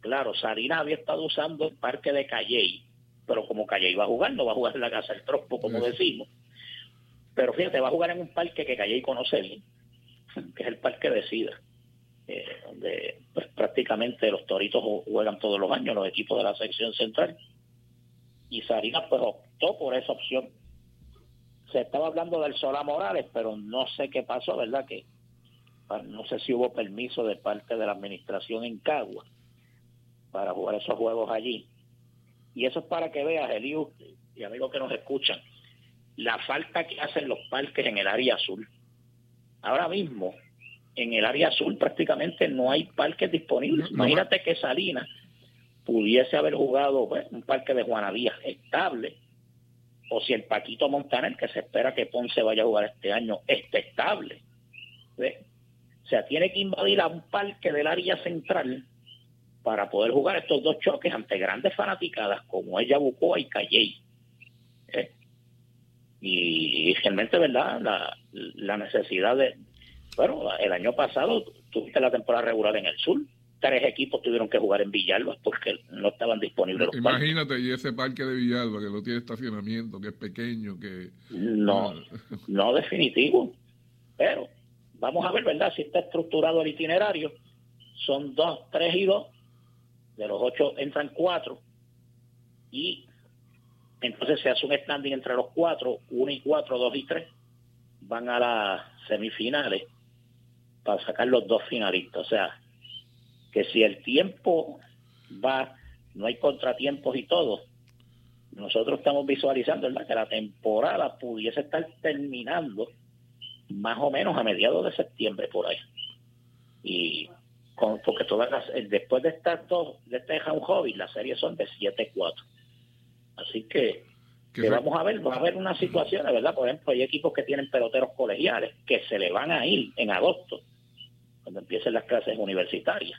Speaker 6: Claro, Salinas había estado usando el parque de Calle, pero como Calle va a jugar, no va a jugar en la casa del trompo, como decimos. Pero fíjate, va a jugar en un parque que Calle conoce bien, que es el parque de Sidra. Eh, donde pues, prácticamente los toritos juegan todos los años, los equipos de la sección central. Y Salinas pues optó por esa opción. Se estaba hablando del Sola Morales, pero no sé qué pasó, ¿verdad? Que no sé si hubo permiso de parte de la administración en Cagua para jugar esos juegos allí. Y eso es para que veas, Eliu y amigos que nos escuchan, la falta que hacen los parques en el área azul. Ahora mismo, en el área azul prácticamente no hay parques disponibles. Imagínate que Salinas pudiese haber jugado pues, un parque de Juanadías estable, o si el Paquito Montaner, que se espera que Ponce vaya a jugar este año, esté estable. O sea, tiene que invadir a un parque del área central para poder jugar estos dos choques ante grandes fanaticadas como ella Yabucoa y Calley. ¿Eh? Y, realmente, ¿verdad? La, la necesidad de, bueno, el año pasado tuviste la temporada regular en el sur. Tres equipos tuvieron que jugar en Villalba porque no estaban disponibles los
Speaker 3: Imagínate, y ese parque de Villalba que no tiene estacionamiento, que es pequeño, que...
Speaker 6: No, no definitivo. Pero vamos a ver, ¿verdad? Si está estructurado el itinerario. Son dos, tres y dos. De los ocho entran cuatro. Y entonces se hace un standing entre los cuatro, uno y cuatro, dos y tres. Van a las semifinales para sacar los dos finalistas. O sea, que si el tiempo va, no hay contratiempos y todo, nosotros estamos visualizando que la temporada pudiese estar terminando más o menos a mediados de septiembre por ahí. Y con, porque todas las, después de estar dos, de este un hobby, las series son de 7-4. Así que, que vamos a ver, va a haber una situación, ¿verdad? Por ejemplo, hay equipos que tienen peloteros colegiales que se le van a ir en agosto cuando empiecen las clases universitarias.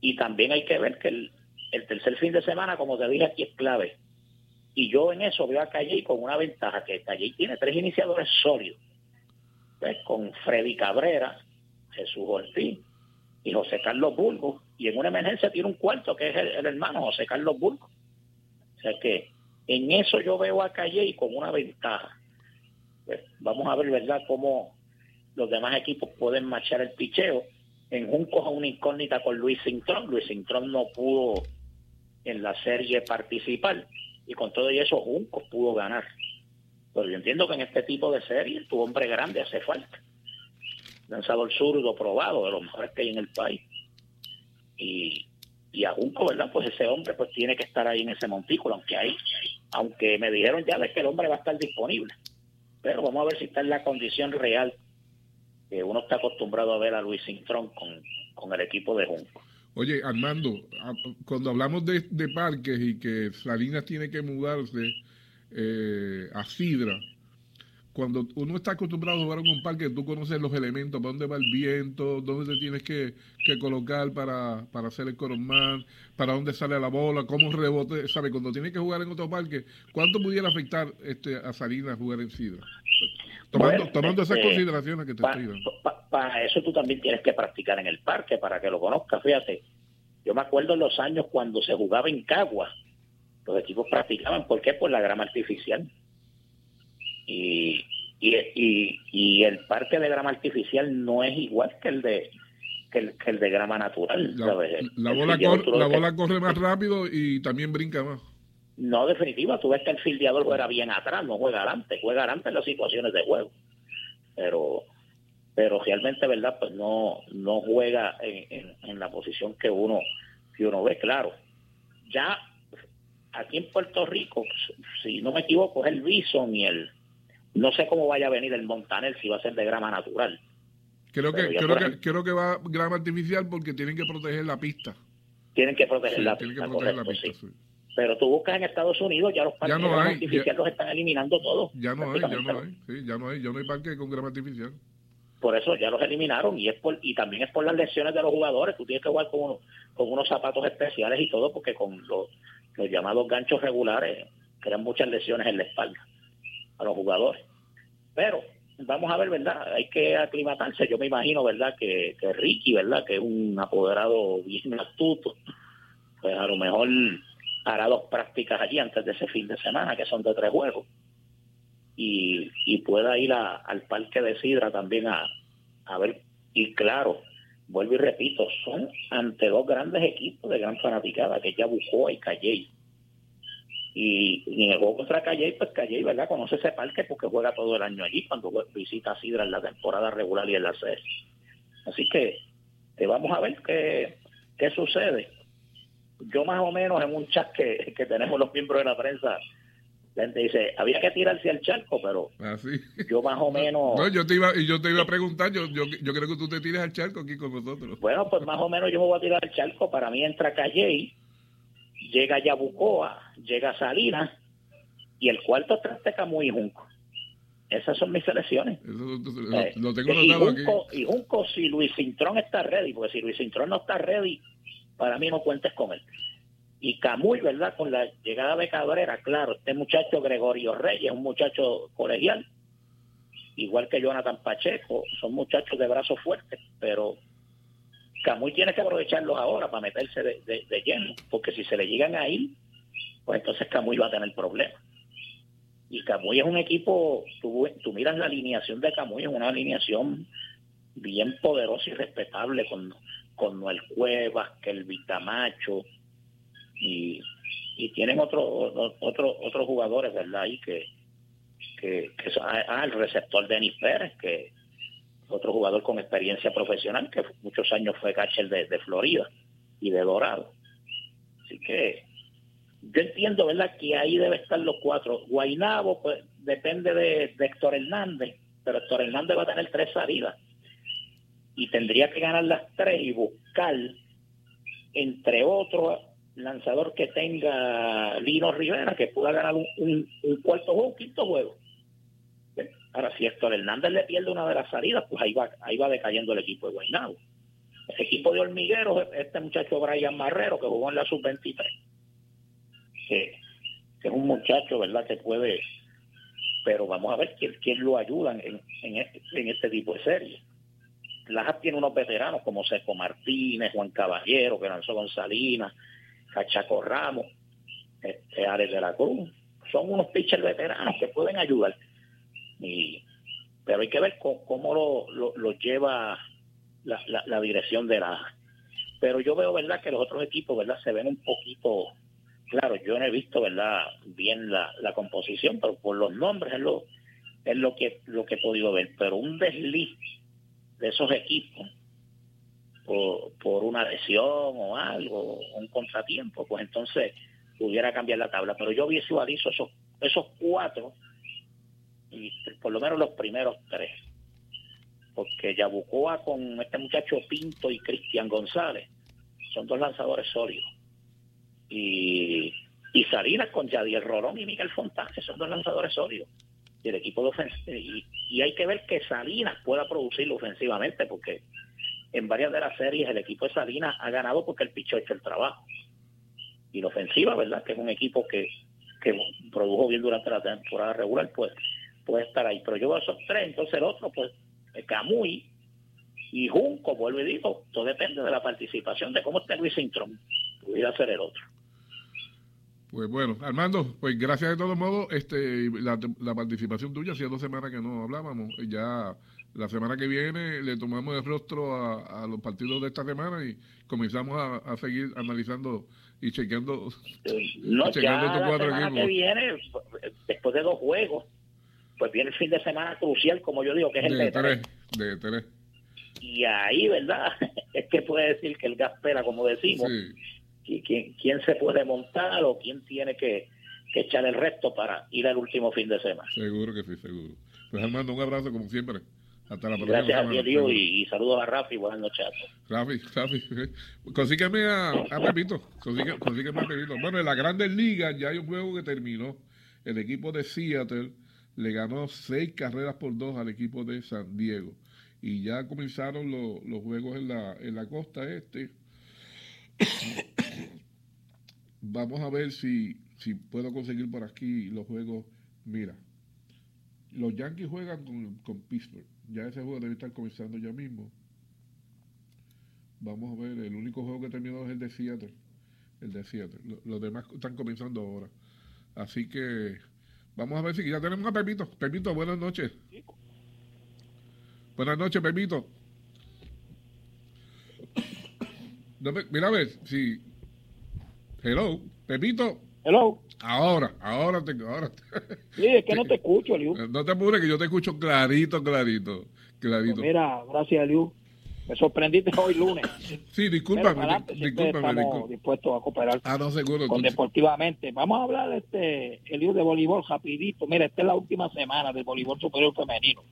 Speaker 6: Y también hay que ver que el, tercer fin de semana, como te dije aquí, es clave. Y yo en eso veo a Calle con una ventaja, que Calle tiene tres iniciadores sólidos, con Freddy Cabrera, Jesús Ortiz y José Carlos Burgos, y en una emergencia tiene un cuarto que es el, hermano José Carlos Burgos. O sea que en eso yo veo a Calle con una ventaja. Pues, vamos a ver, ¿verdad?, cómo los demás equipos pueden marchar el picheo. En Junco es una incógnita con Luis Cintrón. Luis Cintrón no pudo en la serie participar y con todo y eso Junco pudo ganar. Pero yo entiendo que en este tipo de serie tu hombre grande hace falta. Lanzador zurdo probado, de los mejores que hay en el país. Y, y a Junco, ¿verdad? Pues ese hombre pues tiene que estar ahí en ese montículo, aunque hay, aunque me dijeron ya de que el hombre va a estar disponible. Pero vamos a ver si está en la condición real uno está acostumbrado a ver a Luis Cintrón con, con el equipo de Junco.
Speaker 3: Oye, Armando, cuando hablamos de, de parques y que Salinas tiene que mudarse eh, a Sidra, cuando uno está acostumbrado a jugar en un parque, tú conoces los elementos, para dónde va el viento, dónde te tienes que, colocar para, para, hacer el coronman, para dónde sale la bola, cómo rebote, ¿sabes? Cuando tienes que jugar en otro parque, ¿cuánto pudiera afectar este, a Salinas jugar en Sidra? Tomando, tomando esas este, consideraciones que te estoy dando.
Speaker 6: Para eso tú también tienes que practicar en el parque, para que lo conozcas. Fíjate, yo me acuerdo en los años cuando se jugaba en Cagua, los equipos practicaban, ¿por qué? Por la grama artificial. Y, y, y, el parque de grama artificial no es igual que el de que el, de grama natural.
Speaker 3: La, bola, la bola corre más rápido y también brinca más.
Speaker 6: No, definitiva, tú ves que el fildeador juega bien atrás, no juega adelante, juega adelante en las situaciones de juego. Pero pero realmente, ¿verdad? Pues no, no juega en, en, la posición que uno, que uno ve, claro. Ya aquí en Puerto Rico, si no me equivoco, es el Bison y el, no sé cómo vaya a venir el Montaner, si va a ser de grama natural.
Speaker 3: Creo que, creo, que, creo que va grama artificial porque tienen que proteger la pista.
Speaker 6: Tienen que proteger la pista, correcto, sí. Pero tú buscas en Estados Unidos, ya los parques no artificiales los están eliminando todos.
Speaker 3: Ya no hay, ya no hay, sí, ya no hay, ya no hay parques con grama artificial.
Speaker 6: Por eso ya los eliminaron y es por, y también es por las lesiones de los jugadores. Tú tienes que jugar con, con unos zapatos especiales y todo, porque con los, los llamados ganchos regulares crean muchas lesiones en la espalda a los jugadores. Pero vamos a ver, ¿verdad? Hay que aclimatarse. Yo me imagino, ¿verdad? Que, que Ricky, ¿verdad? Que es un apoderado bien astuto, pues a lo mejor hará dos prácticas allí antes de ese fin de semana, que son de tres juegos, y, y pueda ir al parque de Sidra también a, a ver. Y claro, vuelvo y repito, son ante dos grandes equipos de gran fanaticada, que ya buscó y Calley. Y, en el juego contra Calley, pues Calley, ¿verdad? Conoce ese parque porque juega todo el año allí cuando visita Sidra en la temporada regular y en la serie. Así que te vamos a ver qué, qué sucede yo más o menos en un chat que, que tenemos los miembros de la prensa, la gente dice, había que tirarse al charco, pero
Speaker 3: ah,
Speaker 6: yo más o menos...
Speaker 3: No, yo te iba, yo te iba a preguntar, yo, yo, yo creo que tú te tires al charco aquí con nosotros.
Speaker 6: Bueno, pues más o menos yo me voy a tirar al charco, para mí entra Calley, llega Yabucoa, llega Salinas, y el cuarto está muy Junco. Esas son mis selecciones.
Speaker 3: Eso, lo, tengo
Speaker 6: y, Junco, y Junco, si Luis Cintrón está ready, porque si Luis Cintrón no está ready, para mí no cuentes con él. Y Camuy, ¿verdad? Con la llegada de Cabrera, claro, este muchacho Gregorio Reyes, un muchacho colegial, igual que Jonathan Pacheco, son muchachos de brazos fuertes, pero Camuy tiene que aprovecharlos ahora para meterse de, lleno, porque si se le llegan a ir, pues entonces Camuy va a tener problemas. Y Camuy es un equipo, tú, tú miras la alineación de Camuy, es una alineación bien poderosa y respetable con con Noel Cuevas, que el Vitamacho, y, y tienen otros otro, otros jugadores, ¿verdad? Ahí que, que, ah, ah, el receptor Denis Pérez, que otro jugador con experiencia profesional, que muchos años fue catcher de, Florida y de Dorado. Así que yo entiendo, ¿verdad?, que ahí debe estar los cuatro. Guainabo, pues depende de, de Héctor Hernández, pero Héctor Hernández va a tener tres salidas y tendría que ganar las tres y buscar, entre otros, lanzador que tenga Lino Rivera, que pueda ganar un, cuarto juego, un quinto juego. Ahora, si Héctor Hernández le pierde una de las salidas, pues ahí va, ahí va decayendo el equipo de Guaynabo. El equipo de Hormigueros, este muchacho Brian Marrero, que jugó en la sub-23, que, es un muchacho, ¿verdad?, que puede, pero vamos a ver quién, quién lo ayuda en, en, este, este tipo de series. Lajas tiene unos veteranos como Seco Martínez, Juan Caballero, que lanzó con Salinas, Cachaco Ramos, este, Ares de la Cruz. Son unos pitchers veteranos que pueden ayudar. Y, pero hay que ver cómo, lo, lo, lleva la, la, dirección de la pero yo veo verdad que los otros equipos verdad se ven un poquito claro yo no he visto verdad bien la, la composición pero por los nombres es lo es lo que lo que he podido ver pero un desliz de esos equipos por, por una lesión o algo, un contratiempo, pues entonces pudiera cambiar la tabla. Pero yo visualizo esos, esos cuatro, y por lo menos los primeros tres, porque Yabucoa con este muchacho Pinto y Cristian González son dos lanzadores sólidos. Y, y Salinas con Yadier Rolón y Miguel Fontana son dos lanzadores sólidos y el equipo de ofensiva. Y, hay que ver que Salinas pueda producirlo ofensivamente, porque en varias de las series el equipo de Salinas ha ganado porque el picho ha hecho el trabajo. Y la ofensiva, ¿verdad? Que es un equipo que, que produjo bien durante la temporada regular, pues puede estar ahí. Pero yo veo esos tres, entonces el otro, pues Camuy y Junco, vuelvo y digo, todo depende de la participación, de cómo esté Luis Intron. Pudiera ser el otro.
Speaker 3: Pues bueno, Armando, pues gracias de todos modos, este, la, participación tuya, hacía dos semanas que no hablábamos, ya la semana que viene le tomamos el rostro a, los partidos de esta semana y comenzamos a, seguir analizando y chequeando,
Speaker 6: no, ya la semana que viene, después de dos juegos, pues viene el fin de semana crucial, como yo digo, que es el
Speaker 3: De
Speaker 6: de
Speaker 3: tres, de tres.
Speaker 6: Y ahí, ¿verdad? Es que puede decir que el gas pela, como decimos,
Speaker 3: Sí.
Speaker 6: y quién, quién se puede montar o quién tiene que, que echar el resto para ir al último fin de semana.
Speaker 3: Seguro que sí, seguro. Pues Armando, un abrazo como siempre. Hasta la próxima
Speaker 6: Gracias a
Speaker 3: semana.
Speaker 6: Dios, y, y saludos a Rafi. Buenas noches.
Speaker 3: Rafi, Rafi, consígueme a, a Pepito, consígueme, consígueme a Pepito. Bueno, en la Grandes Ligas ya hay un juego que terminó. El equipo de Seattle le ganó seis carreras por dos al equipo de San Diego. Y ya comenzaron lo- los juegos en la, en la costa este. Vamos a ver si, si puedo conseguir por aquí los juegos. Mira, los Yankees juegan con, con Pittsburgh. Ya ese juego debe estar comenzando ya mismo. Vamos a ver, el único juego que terminó es el de Seattle. El de Seattle. Lo- Los demás están comenzando ahora. Así que vamos a ver si ya tenemos a Pepito. Pepito, buenas noches. Buenas noches, Pepito. No mira a ver si. Hello, Pepito.
Speaker 7: Hello.
Speaker 3: Ahora, ahora te. Ahora te-
Speaker 7: Sí, es que no te escucho, Liu.
Speaker 3: no te apures que yo te escucho clarito, clarito. Clarito.
Speaker 7: Pues mira, gracias, Liu. Me sorprendiste hoy lunes.
Speaker 3: Sí, discúlpame,
Speaker 7: adelante,
Speaker 3: discúlpame,
Speaker 7: estamos
Speaker 3: discúlpame.
Speaker 7: dispuestos a cooperar
Speaker 3: Ah, no, seguro.
Speaker 7: con deportivamente. Vamos a hablar de este Eliu de voleibol rapidito. Mira, esta es la última semana del voleibol superior femenino.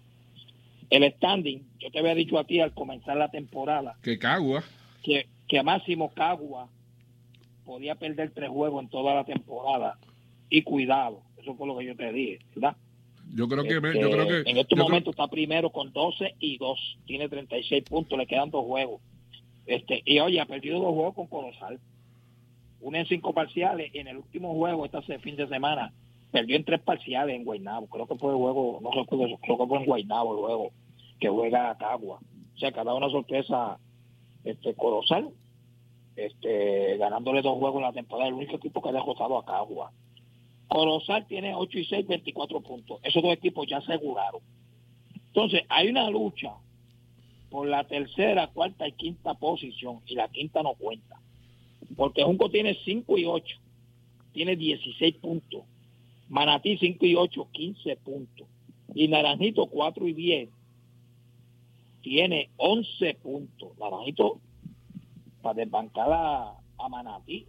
Speaker 7: El standing, yo te había dicho a ti al comenzar la temporada
Speaker 3: Que cagua.
Speaker 7: que, que Máximo Cagua podía perder tres juegos en toda la temporada. Y cuidado, eso fue lo que yo te dije, ¿verdad?
Speaker 3: Yo creo que, me-
Speaker 7: Este,
Speaker 3: yo creo que,
Speaker 7: en este
Speaker 3: creo-
Speaker 7: momento está primero con 12 y 2. Tiene 36 puntos, le quedan dos juegos. Este, y oye, ha perdido dos juegos con Colosal. Uno en cinco parciales. Y en el último juego, este fin de semana, perdió en tres parciales en Guaynabo. Creo que fue el juego, no recuerdo, creo que fue en Guaynabo luego, que juega a Cagua. O sea, que ha dado una sorpresa este Colosal, este, ganándole dos juegos en la temporada. El único equipo que ha derrotado a Cagua. Colosal tiene 8 y 6, 24 puntos. Esos dos equipos ya aseguraron. Entonces, hay una lucha por la tercera, cuarta y quinta posición, y la quinta no cuenta. Porque Junco tiene 5 y 8, tiene 16 puntos. Manatí 5 y 8, 15 puntos. Y Naranjito 4 y 10, tiene 11 puntos. Naranjito, para desbancar a, a Manatí,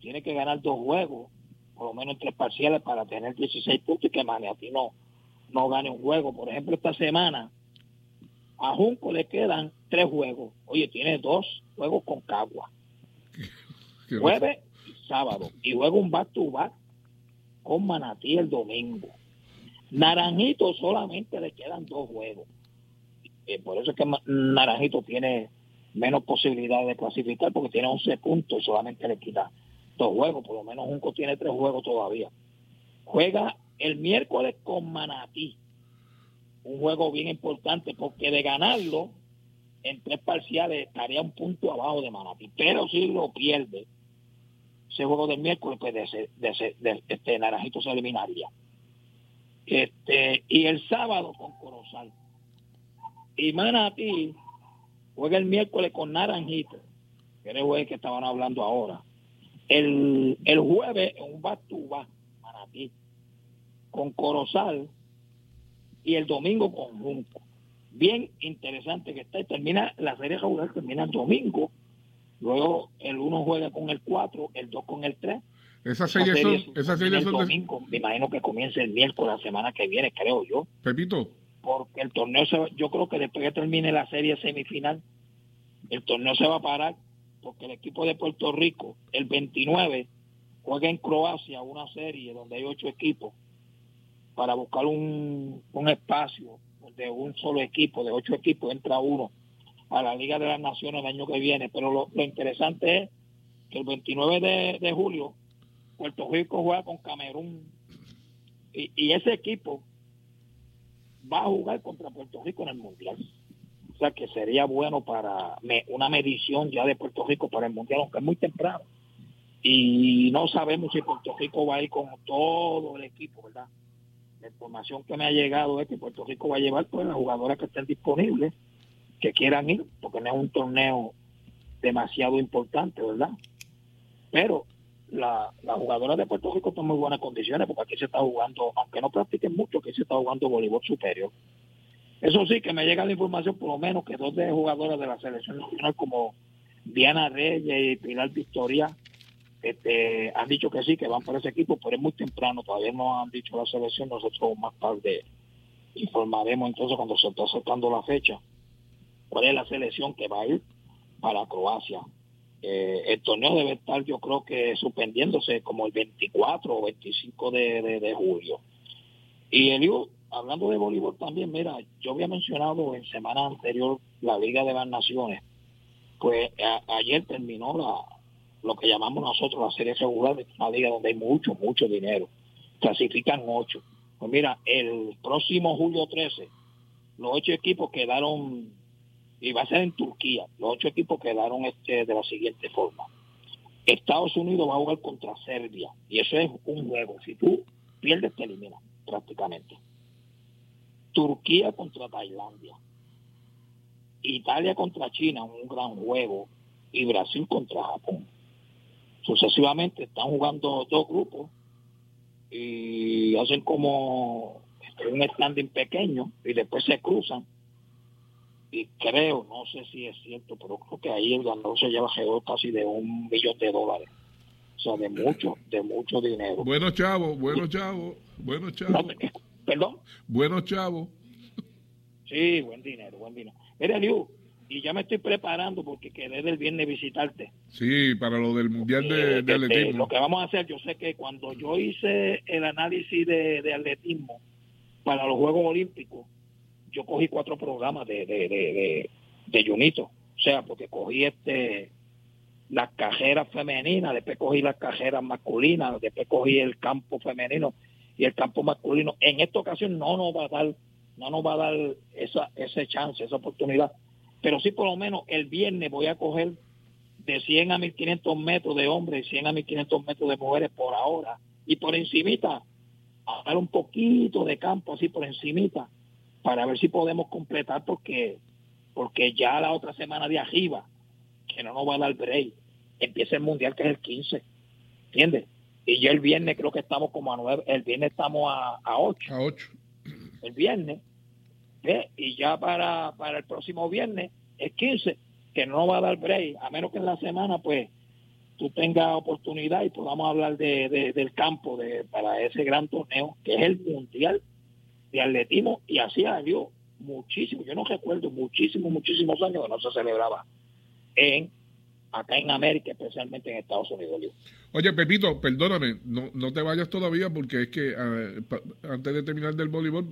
Speaker 7: tiene que ganar dos juegos por lo menos en tres parciales para tener 16 puntos y que Manatí no, no gane un juego. Por ejemplo, esta semana a Junco le quedan tres juegos. Oye, tiene dos juegos con Cagua, jueves y sábado. Y juega un back to back con Manatí el domingo. Naranjito solamente le quedan dos juegos. Eh, por eso es que Naranjito tiene menos posibilidades de clasificar porque tiene 11 puntos y solamente le quita dos juegos. Por lo menos Junco tiene tres juegos todavía. Juega el miércoles con Manatí. Un juego bien importante porque de ganarlo en tres parciales estaría un punto abajo de Manatí. Pero si lo pierde, ese juego del miércoles, pues de, este Naranjito se eliminaría. Este, y el sábado con Corozal. Y Manatí juega el miércoles con Naranjito, que era el jueves que estaban hablando ahora. El, el jueves en un back to back, Manatí, con Corozal y el domingo con Junco. Bien interesante que está. Y termina la serie regular, termina el domingo. Luego el uno juega con el 4, el 2 con el 3.
Speaker 3: Esas
Speaker 7: Esa
Speaker 3: series
Speaker 7: serie
Speaker 3: son, esas series
Speaker 7: el
Speaker 3: son de,
Speaker 7: domingo. Me imagino que comience el miércoles la semana que viene, creo yo.
Speaker 3: Pepito,
Speaker 7: Porque el torneo, se va- yo creo que después que termine la serie semifinal, el torneo se va a parar porque el equipo de Puerto Rico, el 29, juega en Croacia una serie donde hay ocho equipos para buscar un, un espacio de un solo equipo, de ocho equipos, entra uno a la Liga de las Naciones el año que viene. Pero lo, interesante es que el 29 de, de julio Puerto Rico juega con Camerún y, y ese equipo va a jugar contra Puerto Rico en el Mundial. Que sería bueno para una medición ya de Puerto Rico para el Mundial, aunque es muy temprano. Y no sabemos si Puerto Rico va a ir con todo el equipo, ¿verdad? La información que me ha llegado es que Puerto Rico va a llevar pues las jugadoras que estén disponibles, que quieran ir, porque no es un torneo demasiado importante, ¿verdad? Pero la, las jugadoras de Puerto Rico están en muy buenas condiciones porque aquí se está jugando, aunque no practiquen mucho, aquí se está jugando voleibol superior. Eso sí, que me llega la información por lo menos que dos de jugadoras de la selección nacional como Diana Reyes y Pilar Victoria este, han dicho que sí, que van para ese equipo, pero es muy temprano, todavía no han dicho la selección, nosotros más tarde informaremos entonces cuando se está acercando la fecha cuál es la selección que va a ir para Croacia. Eh, el torneo debe estar yo creo que suspendiéndose como el 24 o 25 de, de, julio. Y Elio, hablando de voleibol también, mira, yo había mencionado en semana anterior la Liga de las Naciones, pues ayer terminó la, lo que llamamos nosotros la serie regular, una liga donde hay mucho, mucho dinero. Clasifican ocho. Pues mira, el próximo julio 13, los ocho equipos quedaron, y va a ser en Turquía, los ocho equipos quedaron este de la siguiente forma. Estados Unidos va a jugar contra Serbia, y eso es un juego. Si tú pierdes, te eliminas prácticamente. Turquía contra Tailandia. Italia contra China, un gran juego. Y Brasil contra Japón sucesivamente están jugando dos grupos y hacen como un standing pequeño y después se cruzan y creo, no sé si es cierto, pero creo que ahí el ganador se lleva casi de un millón de dólares. O sea, de mucho, de mucho dinero.
Speaker 3: Bueno, chavo, bueno, chavo, bueno, chavo.
Speaker 7: ¿Perdón?
Speaker 3: Bueno, chavo.
Speaker 7: Sí, buen dinero, buen dinero. Mira, Liu, y ya me estoy preparando porque quedé del viernes visitarte.
Speaker 3: Sí, para lo del Mundial de,
Speaker 7: este,
Speaker 3: Atletismo.
Speaker 7: Lo que vamos a hacer, yo sé que cuando yo hice el análisis de, atletismo para los Juegos Olímpicos, yo cogí cuatro programas de, de, de, de Junito. O sea, porque cogí este las cajeras femeninas, después cogí las cajeras masculinas, después cogí el campo femenino y el campo masculino. En esta ocasión no nos va a dar, no nos va a dar esa, ese chance, esa oportunidad pero sí por lo menos el viernes voy a coger de 100 a 1500 metros de hombres y 100 a 1500 metros de mujeres por ahora y por encimita a dar un poquito de campo así por encimita para ver si podemos completar porque porque ya la otra semana de arriba que no nos va a dar break empieza el mundial que es el 15 ¿entiendes? Y ya el viernes creo que estamos como a 9 el viernes estamos a, a 8
Speaker 3: a 8
Speaker 7: el viernes y ya para, para el próximo viernes es 15, que no va a dar break, a menos que en la semana pues tú tengas oportunidad y podamos hablar de, del campo de, para ese gran torneo, que es el Mundial de Atletismo, y así dio muchísimo, yo no recuerdo muchísimos, muchísimos años que no se celebraba en acá en América, especialmente en Estados Unidos.
Speaker 3: Oye, Pepito, perdóname, no, no te vayas todavía porque es que antes de terminar del voleibol,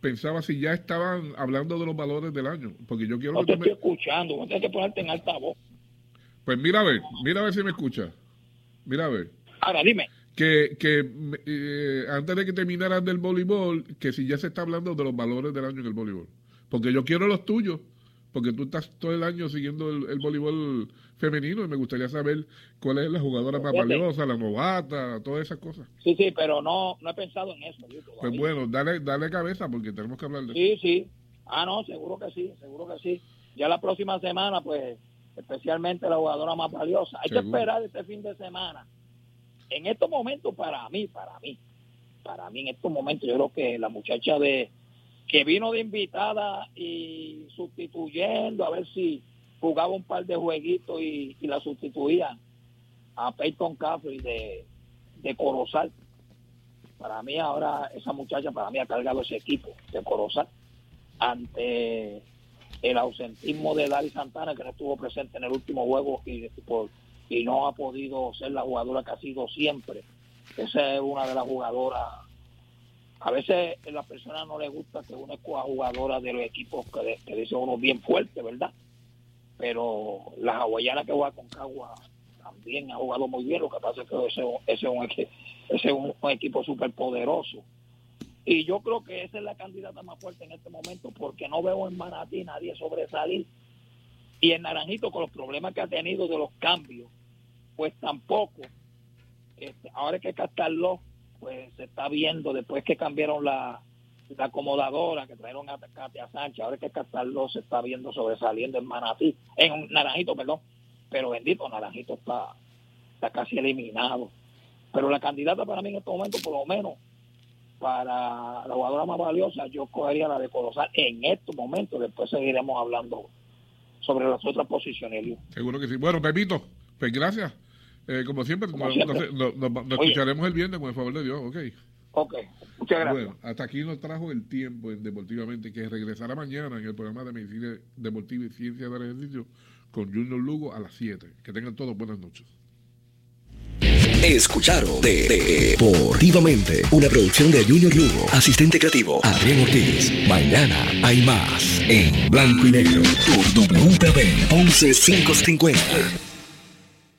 Speaker 3: pensaba si ya estaban hablando de los valores del año. Porque yo quiero
Speaker 7: no te estoy escuchando, tienes que ponerte en altavoz.
Speaker 3: Pues mira a ver, mira a ver si me escucha. Mira a ver.
Speaker 7: Ahora dime.
Speaker 3: Que, que eh, antes de que terminaran del voleibol, que si ya se está hablando de los valores del año en el voleibol. Porque yo quiero los tuyos porque tú estás todo el año siguiendo el, voleibol femenino y me gustaría saber cuál es la jugadora más valiosa, la novata, todas esas cosas.
Speaker 7: Sí, sí, pero no, no he pensado en eso.
Speaker 3: pues bueno, dale, dale cabeza porque tenemos que hablar de
Speaker 7: sí, eso. Sí, sí. Ah, no, seguro que sí, seguro que sí. Ya la próxima semana, pues, especialmente la jugadora más valiosa. Hay que esperar este fin de semana. En estos momentos, para mí, para mí, para mí en estos momentos, yo creo que la muchacha de que vino de invitada y sustituyendo a ver si jugaba un par de jueguitos y, la sustituía a Peyton Caffrey de, de Corozal. Para mí ahora esa muchacha para mí ha cargado ese equipo de Corozal ante el ausentismo de Dari Santana que no estuvo presente en el último juego y, y no ha podido ser la jugadora que ha sido siempre. Esa es una de las jugadoras a veces a la persona no le gusta que una escoja jugadora de los equipos que, que dice uno bien fuerte, ¿verdad? Pero la hawaiana que juega con Cagua también ha jugado muy bien, lo que pasa es que ese, ese es un, ese es un, equipo súper poderoso. Y yo creo que esa es la candidata más fuerte en este momento porque no veo en Manatí nadie sobresalir. Y en Naranjito, con los problemas que ha tenido de los cambios, pues tampoco. Este, ahora hay que captarlo pues se está viendo después que cambiaron la, acomodadora, que trajeron a Katia Sánchez, ahora que Castaldo se está viendo sobresaliendo en Manatí, en Naranjito, perdón, pero bendito, Naranjito está, está casi eliminado. Pero la candidata para mí en este momento, por lo menos, para la jugadora más valiosa, yo cogería la de Colosal en estos momentos. Después seguiremos hablando sobre las otras posiciones.
Speaker 3: Seguro que sí. Bueno, Pepito, pues gracias. Eh, como siempre, nos, escucharemos el viernes con el favor de Dios, ok.
Speaker 7: Ok, muchas gracias. Bueno,
Speaker 3: hasta aquí nos trajo el tiempo en Deportivamente, que regresará mañana en el programa de Medicina Deportiva y Ciencia del Ejercicio con Junior Lugo a las 7. Que tengan todos buenas noches.
Speaker 8: Escucharon Deportivamente, una producción de Junior Lugo, asistente creativo Adrián Ortiz. Mañana hay más en blanco y negro por WPB 11550.